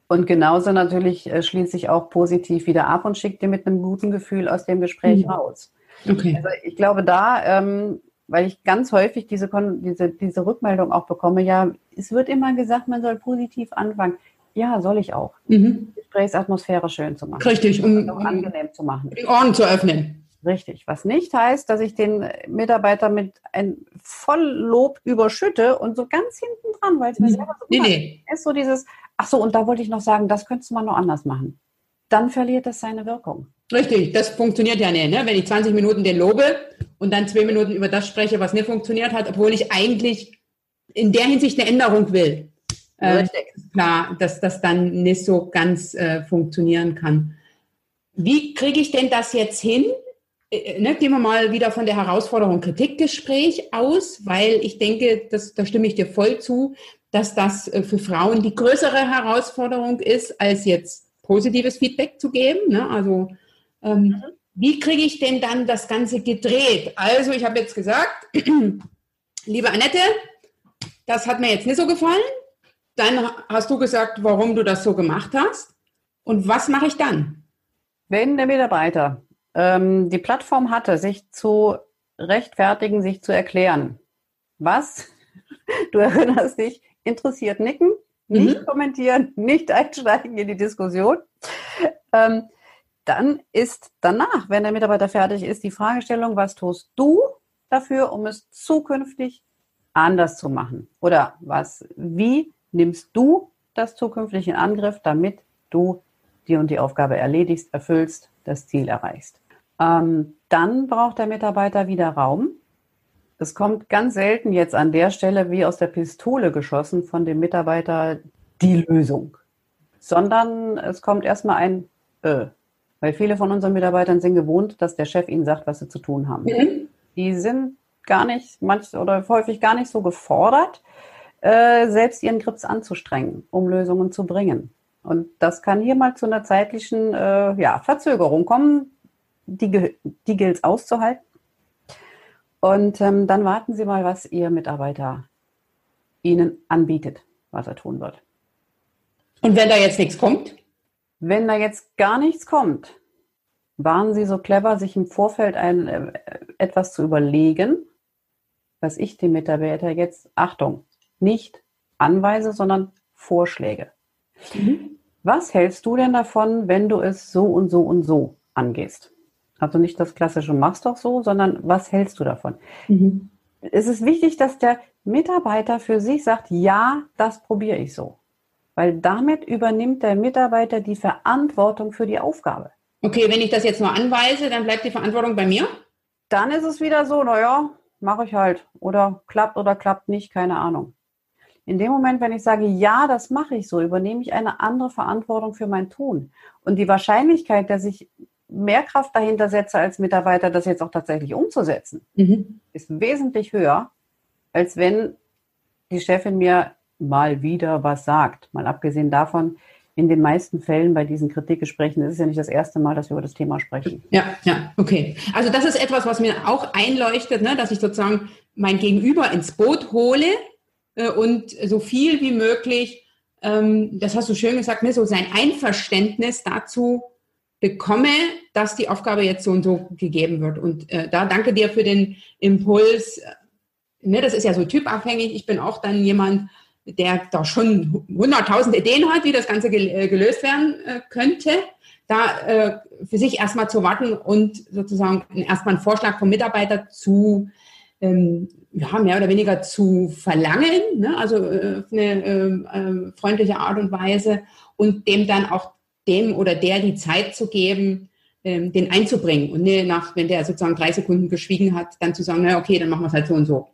Und genauso natürlich äh, schließe ich auch positiv wieder ab und schicke dir mit einem guten Gefühl aus dem Gespräch mhm. raus. Okay. Also ich glaube da, ähm, weil ich ganz häufig diese, diese, diese Rückmeldung auch bekomme, ja, es wird immer gesagt, man soll positiv anfangen. Ja, soll ich auch. Mhm. Gesprächsatmosphäre schön zu machen. Richtig, um, um angenehm zu machen. Die Ohren zu öffnen. Richtig, was nicht heißt, dass ich den Mitarbeiter mit ein Volllob überschütte und so ganz hinten dran, weil es mir selber so nee, nee. ist so dieses, ach so, und da wollte ich noch sagen, das könntest du mal noch anders machen. Dann verliert das seine Wirkung. Richtig, das funktioniert ja nicht. Ne? Wenn ich 20 Minuten den lobe und dann zwei Minuten über das spreche, was nicht funktioniert hat, obwohl ich eigentlich in der Hinsicht eine Änderung will. Äh, klar, dass das dann nicht so ganz äh, funktionieren kann. Wie kriege ich denn das jetzt hin? Äh, äh, ne, gehen wir mal wieder von der Herausforderung Kritikgespräch aus, weil ich denke, das, da stimme ich dir voll zu, dass das äh, für Frauen die größere Herausforderung ist, als jetzt positives Feedback zu geben. Ne? Also ähm, mhm. wie kriege ich denn dann das Ganze gedreht? Also ich habe jetzt gesagt, liebe Annette, das hat mir jetzt nicht so gefallen. Dann hast du gesagt, warum du das so gemacht hast. Und was mache ich dann? Wenn der Mitarbeiter ähm, die Plattform hatte, sich zu rechtfertigen, sich zu erklären, was, du erinnerst dich, interessiert nicken, nicht mhm. kommentieren, nicht einsteigen in die Diskussion, ähm, dann ist danach, wenn der Mitarbeiter fertig ist, die Fragestellung, was tust du dafür, um es zukünftig anders zu machen? Oder was, wie nimmst du das zukünftig in Angriff, damit du die und die Aufgabe erledigst, erfüllst, das Ziel erreichst. Ähm, dann braucht der Mitarbeiter wieder Raum. Es kommt ganz selten jetzt an der Stelle wie aus der Pistole geschossen von dem Mitarbeiter die Lösung, sondern es kommt erstmal ein äh, weil viele von unseren Mitarbeitern sind gewohnt, dass der Chef ihnen sagt, was sie zu tun haben. Mhm. Die sind gar nicht, manch oder häufig gar nicht so gefordert, äh, selbst ihren Grips anzustrengen, um Lösungen zu bringen. Und das kann hier mal zu einer zeitlichen äh, ja, Verzögerung kommen. Die, die gilt es auszuhalten. Und ähm, dann warten Sie mal, was Ihr Mitarbeiter Ihnen anbietet, was er tun wird. Und wenn da jetzt nichts kommt? Wenn da jetzt gar nichts kommt, waren Sie so clever, sich im Vorfeld ein, äh, etwas zu überlegen, was ich dem Mitarbeiter jetzt, Achtung, nicht anweise, sondern Vorschläge. Mhm. Was hältst du denn davon, wenn du es so und so und so angehst? Also nicht das klassische machst doch so, sondern was hältst du davon? Mhm. Es ist wichtig, dass der Mitarbeiter für sich sagt, ja, das probiere ich so. Weil damit übernimmt der Mitarbeiter die Verantwortung für die Aufgabe. Okay, wenn ich das jetzt nur anweise, dann bleibt die Verantwortung bei mir? Dann ist es wieder so, naja, mache ich halt. Oder klappt oder klappt nicht, keine Ahnung. In dem Moment, wenn ich sage, ja, das mache ich so, übernehme ich eine andere Verantwortung für mein Tun. Und die Wahrscheinlichkeit, dass ich mehr Kraft dahinter setze als Mitarbeiter, das jetzt auch tatsächlich umzusetzen, mhm. ist wesentlich höher, als wenn die Chefin mir mal wieder was sagt. Mal abgesehen davon, in den meisten Fällen bei diesen Kritikgesprächen ist es ja nicht das erste Mal, dass wir über das Thema sprechen. Ja, ja, okay. Also das ist etwas, was mir auch einleuchtet, ne, dass ich sozusagen mein Gegenüber ins Boot hole äh, und so viel wie möglich, ähm, das hast du schön gesagt, ne, so sein Einverständnis dazu bekomme, dass die Aufgabe jetzt so und so gegeben wird. Und äh, da danke dir für den Impuls. Ne, das ist ja so typabhängig. Ich bin auch dann jemand, der da schon hunderttausend Ideen hat, wie das Ganze äh, gelöst werden äh, könnte. Da äh, für sich erstmal zu warten und sozusagen erstmal einen Vorschlag vom Mitarbeiter zu ähm, ja, mehr oder weniger zu verlangen, ne? also äh, eine äh, freundliche Art und Weise und dem dann auch dem oder der die Zeit zu geben, ähm, den einzubringen und nicht nach, wenn der sozusagen drei Sekunden geschwiegen hat, dann zu sagen, na okay, dann machen wir es halt so und so.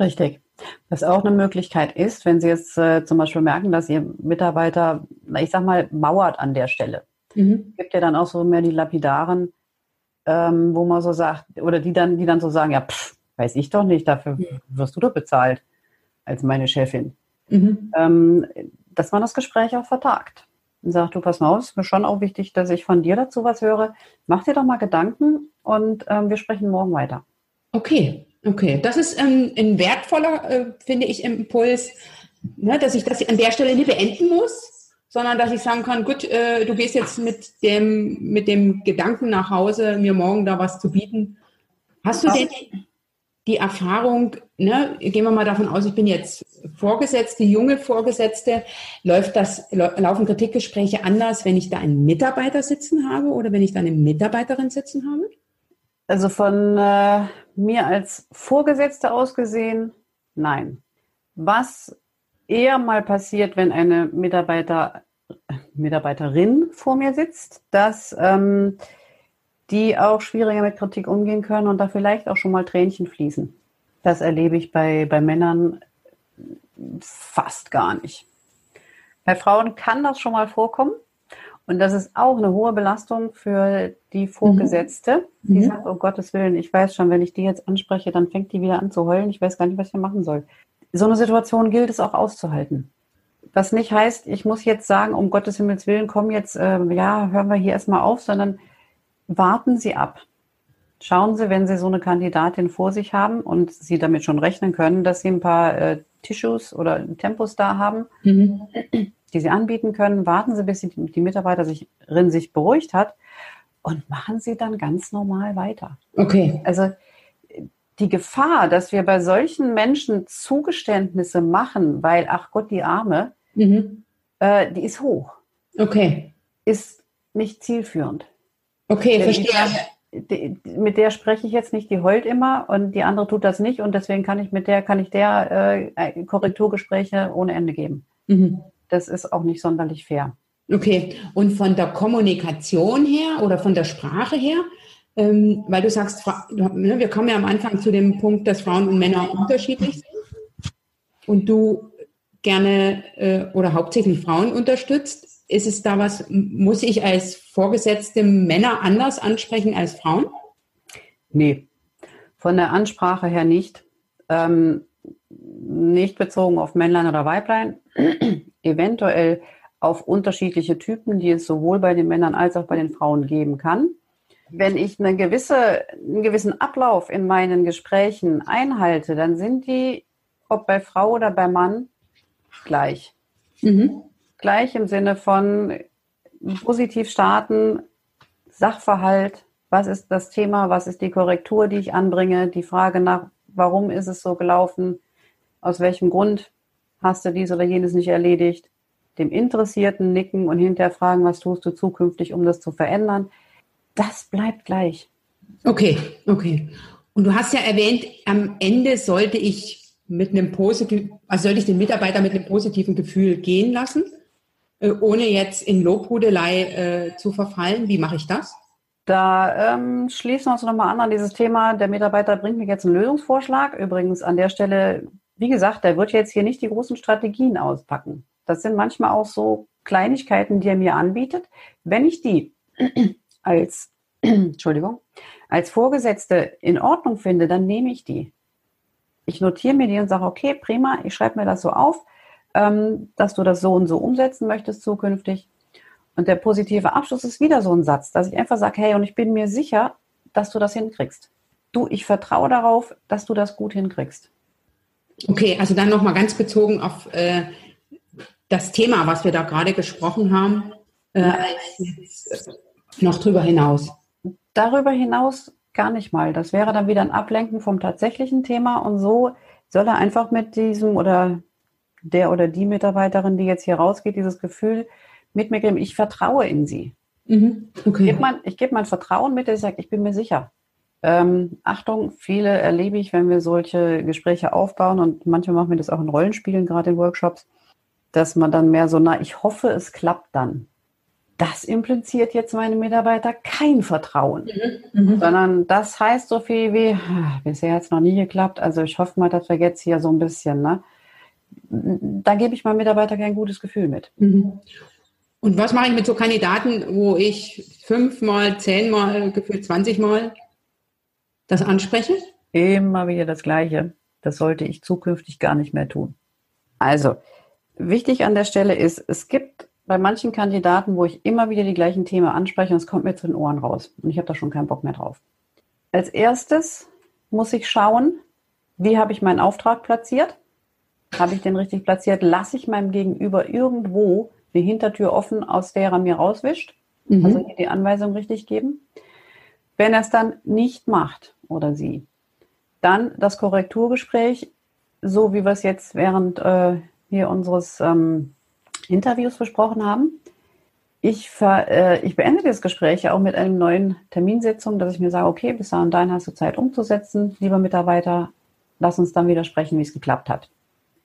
Richtig. Was auch eine Möglichkeit ist, wenn Sie jetzt äh, zum Beispiel merken, dass Ihr Mitarbeiter, na, ich sag mal, mauert an der Stelle. Mhm. Gibt ja dann auch so mehr die Lapidaren, ähm, wo man so sagt, oder die dann, die dann so sagen, ja, pff, weiß ich doch nicht, dafür wirst du doch bezahlt als meine Chefin. Mhm. Ähm, dass man das Gespräch auch vertagt und sagt, du pass mal auf, ist mir schon auch wichtig, dass ich von dir dazu was höre. Mach dir doch mal Gedanken und ähm, wir sprechen morgen weiter. Okay, okay. Das ist ähm, ein wertvoller, äh, finde ich, Impuls, ne, dass ich das an der Stelle nicht beenden muss, sondern dass ich sagen kann, gut, äh, du gehst jetzt mit dem, mit dem Gedanken nach Hause, mir morgen da was zu bieten. Hast du denn die Erfahrung, ne, gehen wir mal davon aus, ich bin jetzt Vorgesetzte, junge Vorgesetzte, läuft das, laufen Kritikgespräche anders, wenn ich da einen Mitarbeiter sitzen habe oder wenn ich da eine Mitarbeiterin sitzen habe? Also von äh, mir als Vorgesetzte aus gesehen, nein. Was eher mal passiert, wenn eine Mitarbeiter, Mitarbeiterin vor mir sitzt, dass ähm, die auch schwieriger mit Kritik umgehen können und da vielleicht auch schon mal Tränchen fließen. Das erlebe ich bei, bei Männern fast gar nicht. Bei Frauen kann das schon mal vorkommen. Und das ist auch eine hohe Belastung für die Vorgesetzte, mhm. die mhm. sagt, oh Gottes Willen, ich weiß schon, wenn ich die jetzt anspreche, dann fängt die wieder an zu heulen. Ich weiß gar nicht, was ich machen soll. So eine Situation gilt es auch auszuhalten. Was nicht heißt, ich muss jetzt sagen, um Gottes Himmels Willen, komm jetzt, äh, ja, hören wir hier erstmal auf, sondern warten Sie ab. Schauen Sie, wenn Sie so eine Kandidatin vor sich haben und Sie damit schon rechnen können, dass Sie ein paar äh, Tissues oder Tempos da haben, mhm. die Sie anbieten können, warten Sie, bis die, die Mitarbeiterin sich beruhigt hat und machen Sie dann ganz normal weiter. Okay. Also die Gefahr, dass wir bei solchen Menschen Zugeständnisse machen, weil, ach Gott, die Arme, mhm. äh, die ist hoch. Okay. Ist nicht zielführend. Okay, verstehe. Die, mit der spreche ich jetzt nicht, die heult immer und die andere tut das nicht und deswegen kann ich mit der, kann ich der äh, Korrekturgespräche ohne Ende geben. Mhm. Das ist auch nicht sonderlich fair. Okay, und von der Kommunikation her oder von der Sprache her, ähm, weil du sagst, ne, wir kommen ja am Anfang zu dem Punkt, dass Frauen und Männer unterschiedlich sind und du gerne äh, oder hauptsächlich Frauen unterstützt. Ist es da was, muss ich als Vorgesetzte Männer anders ansprechen als Frauen? Nee, von der Ansprache her nicht. Ähm, nicht bezogen auf Männlein oder Weiblein. Eventuell auf unterschiedliche Typen, die es sowohl bei den Männern als auch bei den Frauen geben kann. Wenn ich eine gewisse, einen gewissen Ablauf in meinen Gesprächen einhalte, dann sind die, ob bei Frau oder bei Mann, gleich. Mhm. Gleich im Sinne von positiv starten, Sachverhalt, was ist das Thema, was ist die Korrektur, die ich anbringe, die Frage nach, warum ist es so gelaufen, aus welchem Grund hast du dies oder jenes nicht erledigt, dem Interessierten nicken und hinterher fragen, was tust du zukünftig, um das zu verändern. Das bleibt gleich. Okay, okay. Und du hast ja erwähnt, am Ende sollte ich mit einem positiven, also sollte ich den Mitarbeiter mit einem positiven Gefühl gehen lassen, ohne jetzt in Lobhudelei äh, zu verfallen. Wie mache ich das? Da ähm, schließen wir uns nochmal an an dieses Thema. Der Mitarbeiter bringt mir jetzt einen Lösungsvorschlag. Übrigens an der Stelle, wie gesagt, der wird jetzt hier nicht die großen Strategien auspacken. Das sind manchmal auch so Kleinigkeiten, die er mir anbietet. Wenn ich die als, Entschuldigung, als Vorgesetzte in Ordnung finde, dann nehme ich die. Ich notiere mir die und sage, okay, prima, ich schreibe mir das so auf, dass du das so und so umsetzen möchtest zukünftig. Und der positive Abschluss ist wieder so ein Satz, dass ich einfach sage, hey, und ich bin mir sicher, dass du das hinkriegst. Du, ich vertraue darauf, dass du das gut hinkriegst. Okay, also dann nochmal ganz bezogen auf äh, das Thema, was wir da gerade gesprochen haben, äh, noch drüber hinaus. Darüber hinaus gar nicht mal. Das wäre dann wieder ein Ablenken vom tatsächlichen Thema und so soll er einfach mit diesem oder der oder die Mitarbeiterin, die jetzt hier rausgeht, dieses Gefühl mit mir geben, ich vertraue in sie. Mhm. Okay. Ich gebe mein, geb mein Vertrauen mit, ich sage, ich bin mir sicher. Ähm, Achtung, viele erlebe ich, wenn wir solche Gespräche aufbauen und manchmal machen wir das auch in Rollenspielen, gerade in Workshops, dass man dann mehr so, na, ich hoffe, es klappt dann. Das impliziert jetzt meine Mitarbeiter kein Vertrauen, mhm. Mhm. sondern das heißt so viel wie, ah, bisher hat es noch nie geklappt, also ich hoffe mal, dass wir jetzt hier so ein bisschen, ne? Da gebe ich meinem Mitarbeiter kein gutes Gefühl mit. Mhm. Und was mache ich mit so Kandidaten, wo ich fünfmal, zehnmal, gefühlt zwanzigmal das anspreche? Immer wieder das Gleiche. Das sollte ich zukünftig gar nicht mehr tun. Also, wichtig an der Stelle ist, es gibt bei manchen Kandidaten, wo ich immer wieder die gleichen Themen anspreche und es kommt mir zu den Ohren raus. Und ich habe da schon keinen Bock mehr drauf. Als erstes muss ich schauen, wie habe ich meinen Auftrag platziert? Habe ich den richtig platziert? Lasse ich meinem Gegenüber irgendwo eine Hintertür offen, aus der er mir rauswischt? Mhm. Also die Anweisung richtig geben. Wenn er es dann nicht macht oder sie, dann das Korrekturgespräch, so wie wir es jetzt während äh, hier unseres ähm, Interviews besprochen haben. Ich, ver, äh, ich beende das Gespräch auch mit einer neuen Terminsitzung, dass ich mir sage, okay, bis dahin dahin hast du Zeit umzusetzen, lieber Mitarbeiter, lass uns dann wieder sprechen, wie es geklappt hat.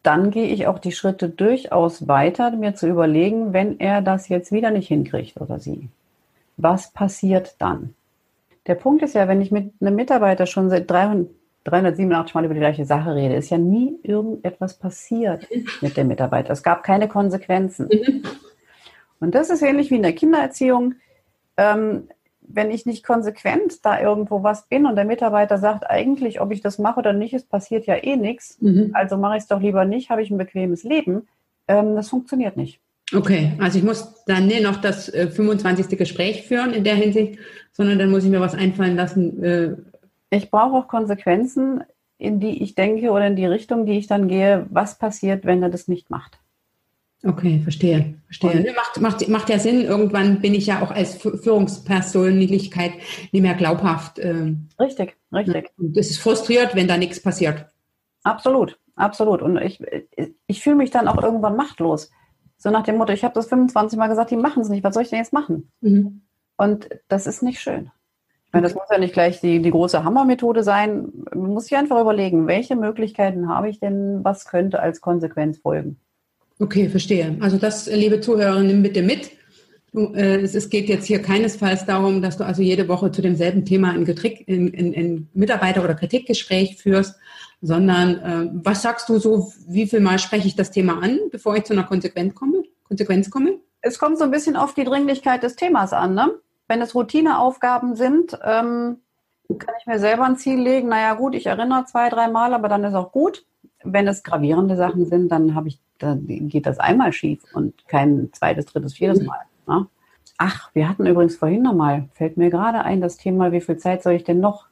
Dann gehe ich auch die Schritte durchaus weiter, mir zu überlegen, wenn er das jetzt wieder nicht hinkriegt oder sie. Was passiert dann? Der Punkt ist ja, wenn ich mit einem Mitarbeiter schon seit 300, 387 Mal über die gleiche Sache rede, ist ja nie irgendetwas passiert mit dem Mitarbeiter. Es gab keine Konsequenzen. Mhm. Und das ist ähnlich wie in der Kindererziehung. Ähm, wenn ich nicht konsequent da irgendwo was bin und der Mitarbeiter sagt, eigentlich, ob ich das mache oder nicht, es passiert ja eh nichts, mhm. also mache ich es doch lieber nicht, habe ich ein bequemes Leben, ähm, das funktioniert nicht. Okay, also ich muss dann nicht noch das äh, 25. Gespräch führen in der Hinsicht, sondern dann muss ich mir was einfallen lassen, äh, ich brauche auch Konsequenzen, in die ich denke oder in die Richtung, die ich dann gehe, was passiert, wenn er das nicht macht. Okay, verstehe. verstehe. Ne, macht, macht, macht ja Sinn. Irgendwann bin ich ja auch als Führungspersönlichkeit nicht mehr glaubhaft. Ähm, richtig, richtig. Und es ist frustriert, wenn da nichts passiert. Absolut, absolut. Und ich, ich fühle mich dann auch irgendwann machtlos. So nach dem Motto, ich habe das 25 Mal gesagt, die machen es nicht. Was soll ich denn jetzt machen? Mhm. Und das ist nicht schön. Ich meine, das muss ja nicht gleich die, die große Hammermethode sein. Man muss sich einfach überlegen, welche Möglichkeiten habe ich denn, was könnte als Konsequenz folgen. Okay, verstehe. Also das, liebe Zuhörer, nimm bitte mit. Äh, es geht jetzt hier keinesfalls darum, dass du also jede Woche zu demselben Thema ein, Getrick, ein, ein, ein Mitarbeiter- oder Kritikgespräch führst, sondern äh, was sagst du so, wie viel Mal spreche ich das Thema an, bevor ich zu einer Konsequenz komme? Konsequenz komme? Es kommt so ein bisschen auf die Dringlichkeit des Themas an. Ne? Wenn es Routineaufgaben sind, ähm, kann ich mir selber ein Ziel legen. Naja, gut, ich erinnere zwei, drei Mal, aber dann ist auch gut. wenn es gravierende Sachen sind, dann habe ich, dann geht das einmal schief und kein zweites, drittes, viertes Mal. Ne? Ach, wir hatten übrigens vorhin nochmal, fällt mir gerade ein, das Thema, wie viel Zeit soll ich denn noch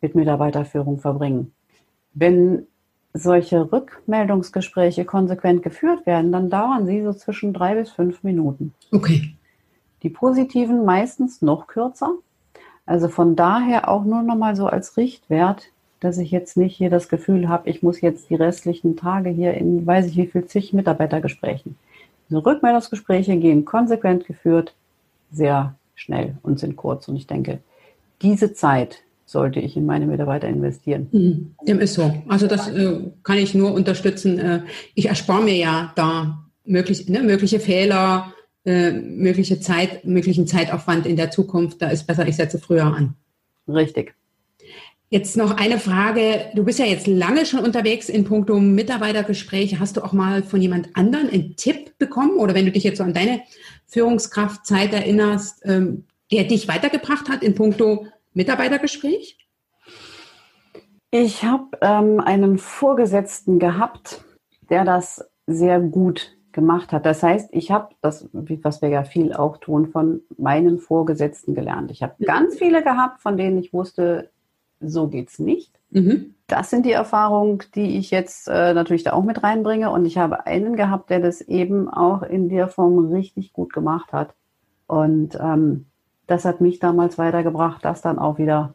mit Mitarbeiterführung verbringen? Wenn solche Rückmeldungsgespräche konsequent geführt werden, dann dauern sie so zwischen drei bis fünf Minuten. Okay. Die positiven meistens noch kürzer. Also von daher auch nur nochmal so als Richtwert, dass ich jetzt nicht hier das Gefühl habe, ich muss jetzt die restlichen Tage hier in, weiß ich wie viel, zig Mitarbeitergesprächen. Diese Rückmeldungsgespräche gehen konsequent geführt, sehr schnell und sind kurz. Und ich denke, diese Zeit sollte ich in meine Mitarbeiter investieren. Mhm. Dem ist so. Also das äh, kann ich nur unterstützen. Äh, ich erspare mir ja da möglich, ne, mögliche Fehler, äh, mögliche Zeit, möglichen Zeitaufwand in der Zukunft. Da ist besser, ich setze früher an. Richtig. Jetzt noch eine Frage. Du bist ja jetzt lange schon unterwegs in puncto Mitarbeitergespräche. Hast du auch mal von jemand anderen einen Tipp bekommen? Oder wenn du dich jetzt so an deine Führungskraftzeit erinnerst, ähm, der dich weitergebracht hat in puncto Mitarbeitergespräch? Ich habe ähm, einen Vorgesetzten gehabt, der das sehr gut gemacht hat. Das heißt, ich habe das, was wir ja viel auch tun, von meinen Vorgesetzten gelernt. Ich habe ganz viele gehabt, von denen ich wusste, so geht's nicht. Mhm. Das sind die Erfahrungen, die ich jetzt äh, natürlich da auch mit reinbringe. Und ich habe einen gehabt, der das eben auch in der Form richtig gut gemacht hat. Und ähm, das hat mich damals weitergebracht, das dann auch wieder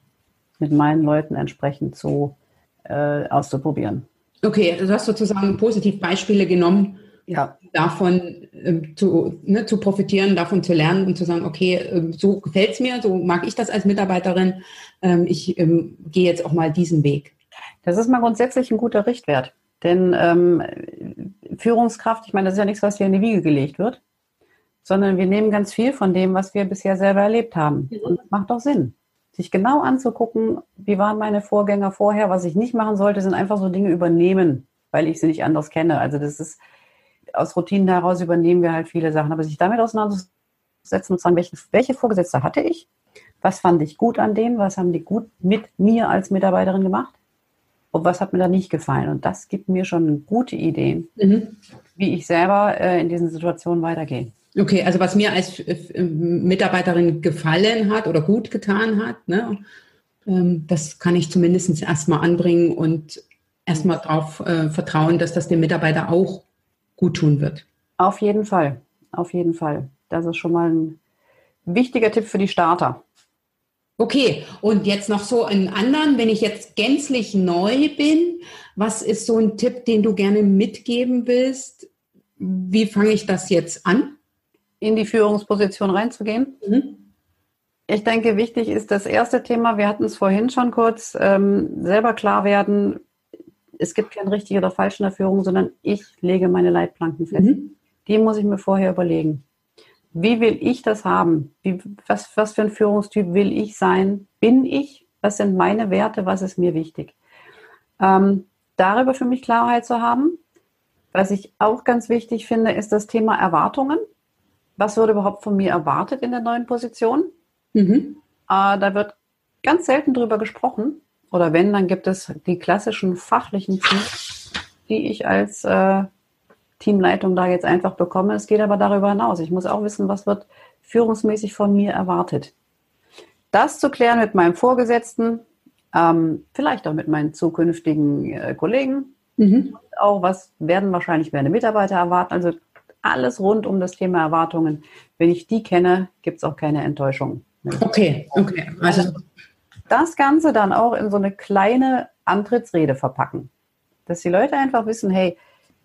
mit meinen Leuten entsprechend zu äh, auszuprobieren. Okay, also du hast sozusagen positiv Beispiele genommen, ja. davon äh, zu, ne, zu profitieren, davon zu lernen und zu sagen, okay, äh, so gefällt es mir, so mag ich das als Mitarbeiterin, ähm, ich ähm, gehe jetzt auch mal diesen Weg. Das ist mal grundsätzlich ein guter Richtwert. Denn ähm, Führungskraft, ich meine, das ist ja nichts, was hier in die Wiege gelegt wird, sondern wir nehmen ganz viel von dem, was wir bisher selber erlebt haben. Mhm. Und das macht doch Sinn. Sich genau anzugucken, wie waren meine Vorgänger vorher, was ich nicht machen sollte, sind einfach so Dinge übernehmen, weil ich sie nicht anders kenne. Also das ist aus Routinen heraus übernehmen wir halt viele Sachen. Aber sich damit auseinanderzusetzen und zu sagen, welche, welche Vorgesetzte hatte ich? Was fand ich gut an denen? Was haben die gut mit mir als Mitarbeiterin gemacht? Und was hat mir da nicht gefallen? Und das gibt mir schon gute Ideen, mhm. wie ich selber äh, in diesen Situationen weitergehe. Okay, also was mir als äh, Mitarbeiterin gefallen hat oder gut getan hat, ne, ähm, das kann ich zumindest erstmal anbringen und erstmal darauf äh, vertrauen, dass das dem Mitarbeiter auch gut tun wird. Auf jeden Fall, auf jeden Fall. Das ist schon mal ein wichtiger Tipp für die Starter. Okay, und jetzt noch so einen anderen, wenn ich jetzt gänzlich neu bin, was ist so ein Tipp, den du gerne mitgeben willst? Wie fange ich das jetzt an? In die Führungsposition reinzugehen? Mhm. Ich denke, wichtig ist das erste Thema, wir hatten es vorhin schon kurz, ähm, selber klar werden, es gibt kein richtig oder falsch in der Führung, sondern ich lege meine Leitplanken fest. Mhm. Die muss ich mir vorher überlegen. Wie will ich das haben? Wie, was, was für ein Führungstyp will ich sein? Bin ich? Was sind meine Werte? Was ist mir wichtig? Ähm, darüber für mich Klarheit zu haben. Was ich auch ganz wichtig finde, ist das Thema Erwartungen. Was wird überhaupt von mir erwartet in der neuen Position? Mhm. Äh, da wird ganz selten drüber gesprochen. Oder wenn, dann gibt es die klassischen fachlichen Teams, die ich als äh, Teamleitung da jetzt einfach bekomme. Es geht aber darüber hinaus. Ich muss auch wissen, was wird führungsmäßig von mir erwartet. Das zu klären mit meinem Vorgesetzten, ähm, vielleicht auch mit meinen zukünftigen äh, Kollegen. Mhm. Auch was werden wahrscheinlich meine Mitarbeiter erwarten. Also alles rund um das Thema Erwartungen. Wenn ich die kenne, gibt es auch keine Enttäuschung. Okay, okay. Also das Ganze dann auch in so eine kleine Antrittsrede verpacken. Dass die Leute einfach wissen, hey,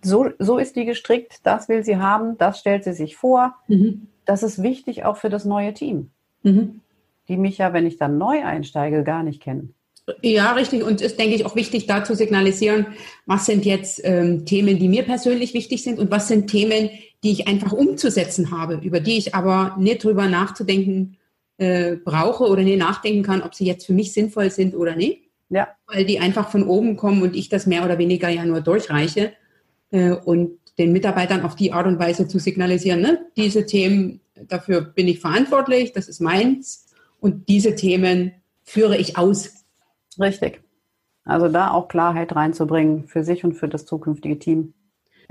so, so ist die gestrickt, das will sie haben, das stellt sie sich vor. Mhm. Das ist wichtig auch für das neue Team. Mhm. Die mich ja, wenn ich dann neu einsteige, gar nicht kennen. Ja, richtig. Und ist, denke ich, auch wichtig, da zu signalisieren, was sind jetzt ähm, Themen, die mir persönlich wichtig sind und was sind Themen, die ich einfach umzusetzen habe, über die ich aber nicht drüber nachzudenken äh, brauche oder nicht nachdenken kann, ob sie jetzt für mich sinnvoll sind oder nicht. Ja. Weil die einfach von oben kommen und ich das mehr oder weniger ja nur durchreiche. Äh, und den Mitarbeitern auf die Art und Weise zu signalisieren, ne? diese Themen, dafür bin ich verantwortlich, das ist meins und diese Themen führe ich aus. Richtig. Also da auch Klarheit reinzubringen für sich und für das zukünftige Team.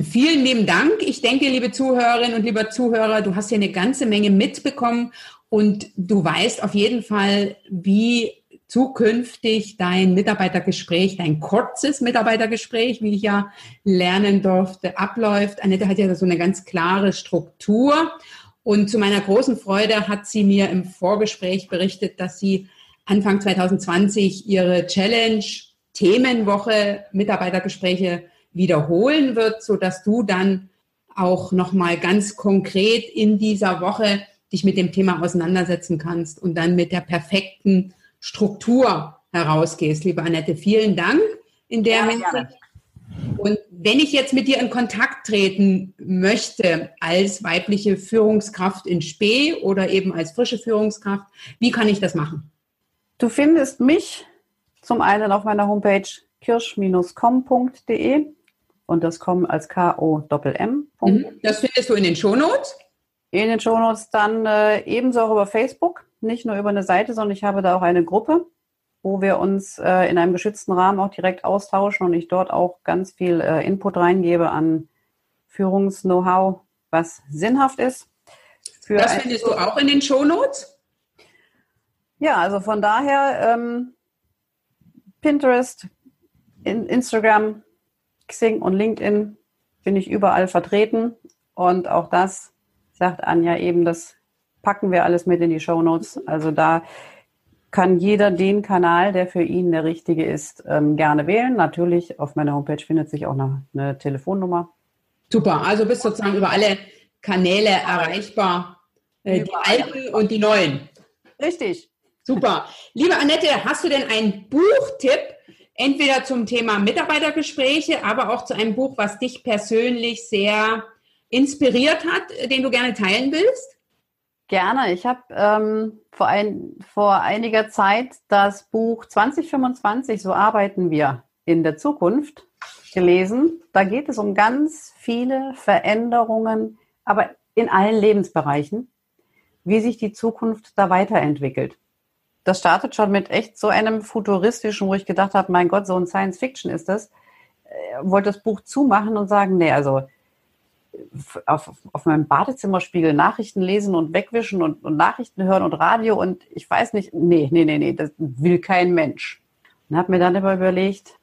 Vielen lieben Dank. Ich denke, liebe Zuhörerinnen und lieber Zuhörer, du hast hier eine ganze Menge mitbekommen und du weißt auf jeden Fall, wie zukünftig dein Mitarbeitergespräch, dein kurzes Mitarbeitergespräch, wie ich ja lernen durfte, abläuft. Annette hat ja so eine ganz klare Struktur. Und zu meiner großen Freude hat sie mir im Vorgespräch berichtet, dass sie Anfang 2020 ihre Challenge Themenwoche Mitarbeitergespräche wiederholen wird, so dass du dann auch nochmal ganz konkret in dieser Woche dich mit dem Thema auseinandersetzen kannst und dann mit der perfekten Struktur herausgehst. Liebe Annette, vielen Dank in der ja, Hinsicht. Und wenn ich jetzt mit dir in Kontakt treten möchte als weibliche Führungskraft in Spee oder eben als frische Führungskraft, wie kann ich das machen? Du findest mich zum einen auf meiner Homepage kirsch-com.de und das kommen als K-O-M. Mhm. Das findest du in den Shownotes? In den Shownotes dann äh, ebenso auch über Facebook nicht nur über eine Seite, sondern ich habe da auch eine Gruppe, wo wir uns äh, in einem geschützten Rahmen auch direkt austauschen und ich dort auch ganz viel äh, Input reingebe an Führungs-Know-how, was sinnhaft ist. das findest du auch in den Shownotes? Ja, also von daher ähm, Pinterest, in Instagram, Xing und LinkedIn bin ich überall vertreten und auch das sagt Anja eben, das packen wir alles mit in die Show Notes. Also da kann jeder den Kanal, der für ihn der richtige ist, ähm, gerne wählen. Natürlich auf meiner Homepage findet sich auch eine, eine Telefonnummer. Super, also bist sozusagen über alle Kanäle erreichbar, äh, die alten und die neuen. Richtig. Super. Liebe Annette, hast du denn einen Buchtipp, entweder zum Thema Mitarbeitergespräche, aber auch zu einem Buch, was dich persönlich sehr inspiriert hat, den du gerne teilen willst? Gerne. Ich habe ähm, vor, ein, vor einiger Zeit das Buch 2025, so arbeiten wir in der Zukunft, gelesen. Da geht es um ganz viele Veränderungen, aber in allen Lebensbereichen, wie sich die Zukunft da weiterentwickelt. Das startet schon mit echt so einem futuristischen, wo ich gedacht habe, mein Gott, so ein Science Fiction ist das. Äh, wollte das Buch zumachen und sagen, nee, also auf, auf meinem Badezimmerspiegel Nachrichten lesen und wegwischen und, und, Nachrichten hören und Radio und ich weiß nicht, nee, nee, nee, nee, das will kein Mensch. Und habe mir dann aber überlegt,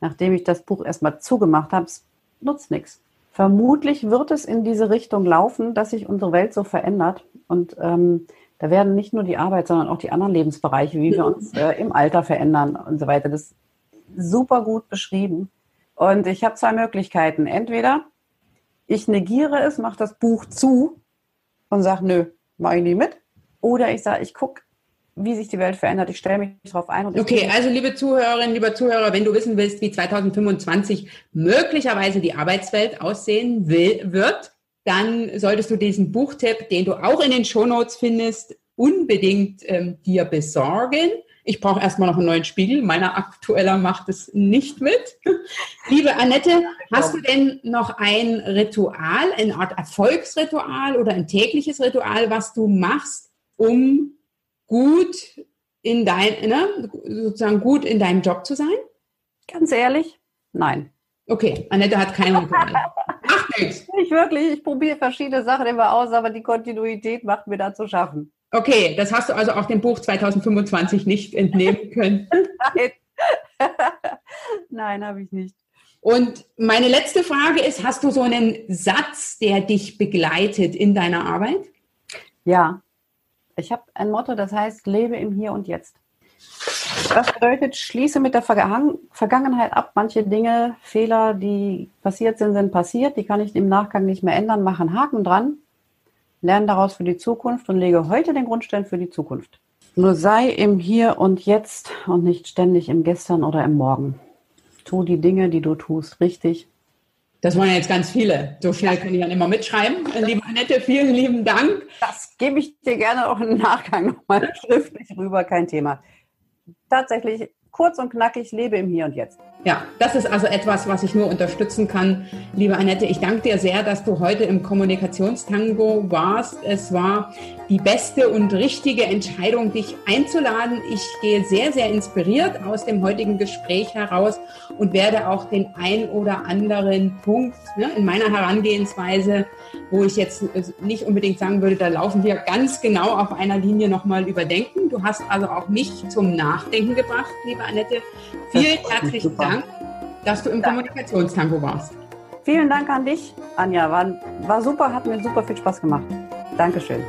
nachdem ich das Buch erstmal zugemacht habe, es nutzt nichts. Vermutlich wird es in diese Richtung laufen, dass sich unsere Welt so verändert und ähm, da werden nicht nur die Arbeit, sondern auch die anderen Lebensbereiche, wie wir uns äh, im Alter verändern und so weiter. Das ist super gut beschrieben. Und ich habe zwei Möglichkeiten. Entweder ich negiere es, mache das Buch zu und sage, nö, mache ich nie mit. Oder ich sage, ich gucke, wie sich die Welt verändert. Ich stelle mich darauf ein. okay, also liebe Zuhörerinnen, lieber Zuhörer, wenn du wissen willst, wie 2025 möglicherweise die Arbeitswelt aussehen will, wird, dann solltest du diesen Buchtipp, den du auch in den Shownotes findest, unbedingt ähm, dir besorgen. Ich brauche erstmal noch einen neuen Spiegel. Meiner aktueller macht es nicht mit. Liebe Annette, hast du denn noch ein Ritual, eine Art Erfolgsritual oder ein tägliches Ritual, was du machst, um gut in dein, ne, sozusagen gut in deinem Job zu sein? Ganz ehrlich, nein. Okay, Annette hat kein Ritual. Macht nichts. Nicht wirklich. Ich probiere verschiedene Sachen immer aus, aber die Kontinuität macht mir da zu schaffen. Okay, das hast du also auch dem Buch 2025 nicht entnehmen können. Nein, Nein habe ich nicht. Und meine letzte Frage ist, hast du so einen Satz, der dich begleitet in deiner Arbeit? Ja, ich habe ein Motto, das heißt, lebe im Hier und Jetzt. Das bedeutet, schließe mit der Vergangenheit ab. Manche Dinge, Fehler, die passiert sind, sind passiert. Die kann ich im Nachgang nicht mehr ändern. Mache einen Haken dran lerne daraus für die Zukunft und lege heute den Grundstein für die Zukunft. Nur sei im Hier und Jetzt und nicht ständig im Gestern oder im Morgen. Tu die Dinge, die du tust, richtig. Das waren jetzt ganz viele. So schnell kann ich dann immer mitschreiben. Liebe Annette, vielen lieben Dank. Das gebe ich dir gerne auch im Nachgang nochmal schriftlich rüber, kein Thema. Tatsächlich kurz und knackig, lebe im Hier und Jetzt. Ja, das ist also etwas, was ich nur unterstützen kann. Liebe Annette, ich danke dir sehr, dass du heute im Kommunikationstango warst. Es war die beste und richtige Entscheidung, dich einzuladen. Ich gehe sehr, sehr inspiriert aus dem heutigen Gespräch heraus und werde auch den ein oder anderen Punkt ne, in meiner Herangehensweise, wo ich jetzt nicht unbedingt sagen würde, da laufen wir ganz genau auf einer Linie nochmal überdenken. Du hast also auch mich zum Nachdenken gebracht, liebe Annette. Vielen herzlichen Dank, dass du im ja. Kommunikationstango warst. Vielen Dank an dich, Anja. War, war super, hat mir super viel Spaß gemacht. Dankeschön.